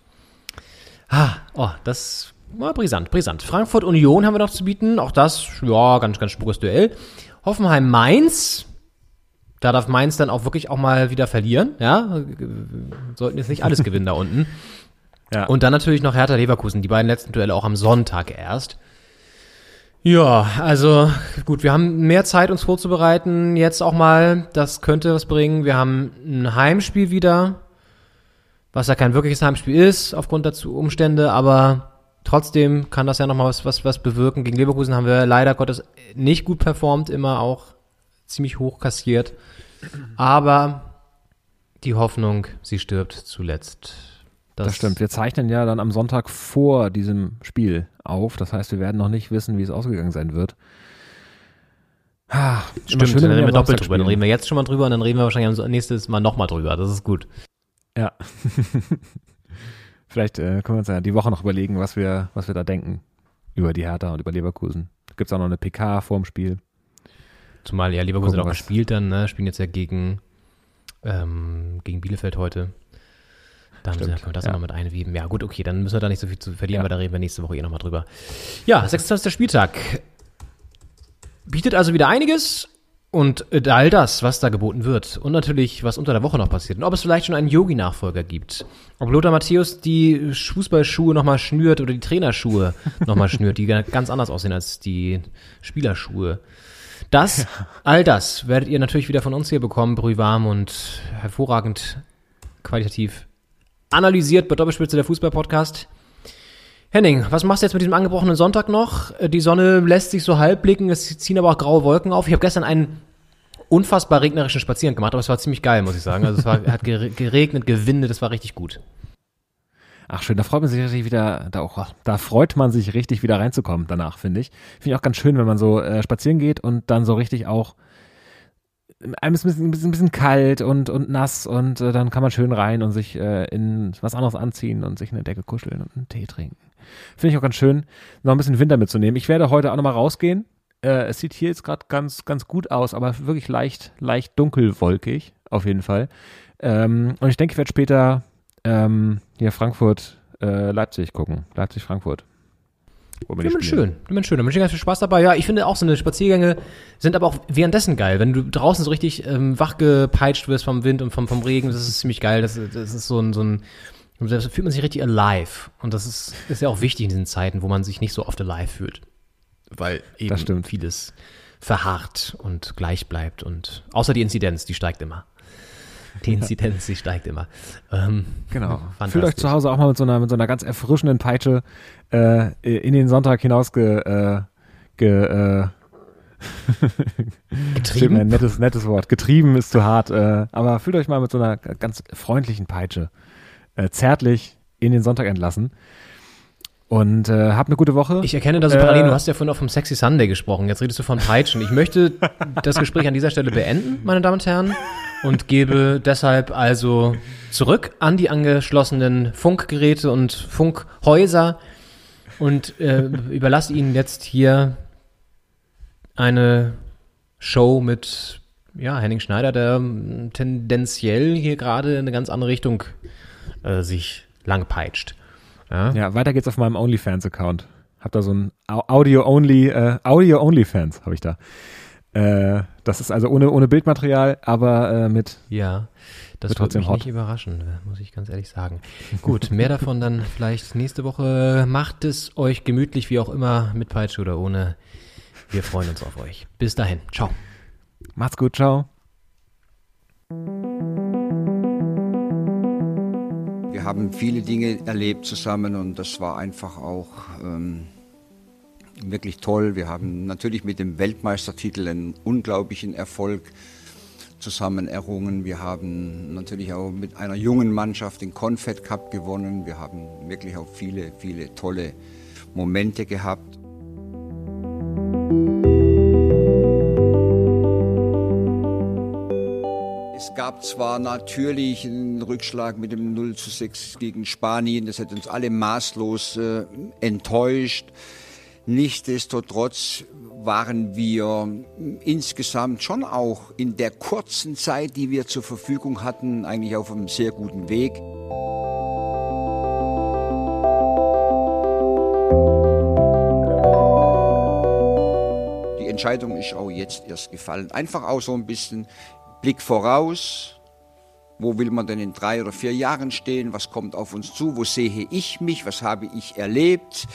Ah, oh, das war brisant, brisant. Frankfurt Union haben wir noch zu bieten. Auch das, ja, ganz, ganz spures Duell. Hoffenheim Mainz. Da darf Mainz dann auch wirklich auch mal wieder verlieren. Ja, sollten jetzt nicht alles gewinnen da unten. Ja. Und dann natürlich noch Hertha Leverkusen, die beiden letzten Duelle auch am Sonntag erst. Ja, also gut, wir haben mehr Zeit, uns vorzubereiten. Jetzt auch mal, das könnte was bringen. Wir haben ein Heimspiel wieder, was ja kein wirkliches Heimspiel ist, aufgrund der Umstände, aber trotzdem kann das ja nochmal was, was, was bewirken. Gegen Leverkusen haben wir leider Gottes nicht gut performt, immer auch ziemlich hoch kassiert. Aber die Hoffnung, sie stirbt zuletzt. Das, stimmt. Wir zeichnen ja dann am Sonntag vor diesem Spiel auf. Das heißt, wir werden noch nicht wissen, wie es ausgegangen sein wird. Ah, Stimmt, schön, dann reden wir doppelt drüber. Dann reden wir jetzt schon mal drüber und dann reden wir wahrscheinlich am nächstes Mal nochmal drüber. Das ist gut. Ja. Vielleicht äh, können wir uns ja die Woche noch überlegen, was wir, was wir da denken über die Hertha und über Leverkusen. Gibt es auch noch eine PK vorm Spiel? Zumal ja Leverkusen Gucken, auch was- gespielt dann, ne? Spielen jetzt ja gegen, ähm, gegen Bielefeld heute. Da haben sie, Stimmt, können wir das ja. auch noch mit einweben. Ja, gut, okay, dann müssen wir da nicht so viel zu verlieren, Ja. weil da reden wir nächste Woche eh nochmal drüber. Ja, 26. Spieltag. Bietet also wieder einiges und äh, all das, was da geboten wird. Und natürlich, was unter der Woche noch passiert. Und ob es vielleicht schon einen Yogi-Nachfolger gibt. Ob Lothar Matthäus die Fußballschuhe nochmal schnürt oder die Trainerschuhe nochmal schnürt, die ganz anders aussehen als die Spielerschuhe. Das, all das werdet ihr natürlich wieder von uns hier bekommen, brühwarm und hervorragend qualitativ analysiert bei Doppelspitze der Fußball-Podcast. Henning, was machst du jetzt mit diesem angebrochenen Sonntag noch? Äh, Die Sonne lässt sich so halb blicken, es ziehen aber auch graue Wolken auf. Ich habe gestern einen unfassbar regnerischen Spaziergang gemacht, aber es war ziemlich geil, muss ich sagen. Also es war, hat gere- geregnet, gewindet, es war richtig gut. Ach schön, da freut man sich richtig wieder, da, auch, da freut man sich richtig wieder reinzukommen danach, finde ich. Finde ich auch ganz schön, wenn man so äh, spazieren geht und dann so richtig auch einem ist ein bisschen, ein bisschen, kalt und, und nass und äh, dann kann man schön rein und sich äh, in was anderes anziehen und sich in eine Decke kuscheln und einen Tee trinken. Finde ich auch ganz schön, noch ein bisschen Winter mitzunehmen. Ich werde heute auch nochmal rausgehen. Äh, es sieht hier jetzt gerade ganz, ganz gut aus, aber wirklich leicht, leicht dunkelwolkig, auf jeden Fall. Ähm, und ich denke, ich werde später ähm, hier Frankfurt, äh, Leipzig gucken. Leipzig-Frankfurt. Wo die Ja, spielen. schön. Mensch, schön. Da wünsche ich ganz viel Spaß dabei. Ja, ich finde auch so eine Spaziergänge sind aber auch währenddessen geil. Wenn du draußen so richtig ähm, wachgepeitscht wirst vom Wind und vom, vom Regen, das ist ziemlich geil. Das, das ist so ein, so ein, da fühlt man sich richtig alive. Und das ist, ist ja auch wichtig in diesen Zeiten, wo man sich nicht so oft alive fühlt. Weil eben vieles verharrt und gleich bleibt. Und außer die Inzidenz, die steigt immer. Die Inzidenz, die steigt immer. Ähm, Genau. Fühlt euch zu Hause auch mal mit so einer, mit so einer ganz erfrischenden Peitsche äh, in den Sonntag hinaus ge, äh, ge, äh, Getrieben? ein nettes, nettes Wort. Getrieben ist zu hart, äh, aber fühlt euch mal mit so einer ganz freundlichen Peitsche äh, zärtlich in den Sonntag entlassen. Und äh, habt eine gute Woche. Ich erkenne da so Äh, Parallelen. Du hast ja vorhin auch vom Sexy Sunday gesprochen. Jetzt redest du von Peitschen. Ich möchte das Gespräch an dieser Stelle beenden, meine Damen und Herren, und gebe deshalb also zurück an die angeschlossenen Funkgeräte und Funkhäuser und äh, überlasse Ihnen jetzt hier eine Show mit ja, Henning Schneider, der tendenziell hier gerade in eine ganz andere Richtung äh, sich lang peitscht. Ja? Ja, weiter geht's auf meinem OnlyFans-Account. Hab da so ein Au- Audio-Only, äh, Audio-Only-Fans habe ich da. Äh, das ist also ohne, ohne Bildmaterial, aber äh, mit Ja, das Wird mich hot. nicht überraschen, äh, muss ich ganz ehrlich sagen. Gut, mehr davon dann vielleicht nächste Woche. Macht es euch gemütlich, wie auch immer, mit Peitsche oder ohne. Wir freuen uns auf euch. Bis dahin. Ciao. Macht's gut, ciao. Wir haben viele Dinge erlebt zusammen und das war einfach auch ähm, wirklich toll. Wir haben natürlich mit dem Weltmeistertitel einen unglaublichen Erfolg zusammen errungen. Wir haben natürlich auch mit einer jungen Mannschaft den Confed Cup gewonnen. Wir haben wirklich auch viele, viele tolle Momente gehabt. Es gab zwar natürlich einen Rückschlag mit dem 0 zu 6 gegen Spanien, das hat uns alle maßlos äh, enttäuscht. Nichtsdestotrotz waren wir insgesamt schon auch in der kurzen Zeit, die wir zur Verfügung hatten, eigentlich auf einem sehr guten Weg. Die Entscheidung ist auch jetzt erst gefallen. Einfach auch so ein bisschen Blick voraus. Wo will man denn in drei oder vier Jahren stehen? Was kommt auf uns zu? Wo sehe ich mich? Was habe ich erlebt?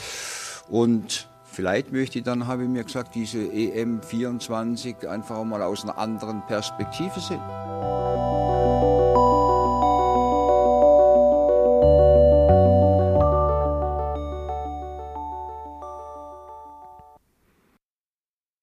Und Vielleicht möchte ich dann, habe ich mir gesagt, diese EM24 einfach mal aus einer anderen Perspektive sehen.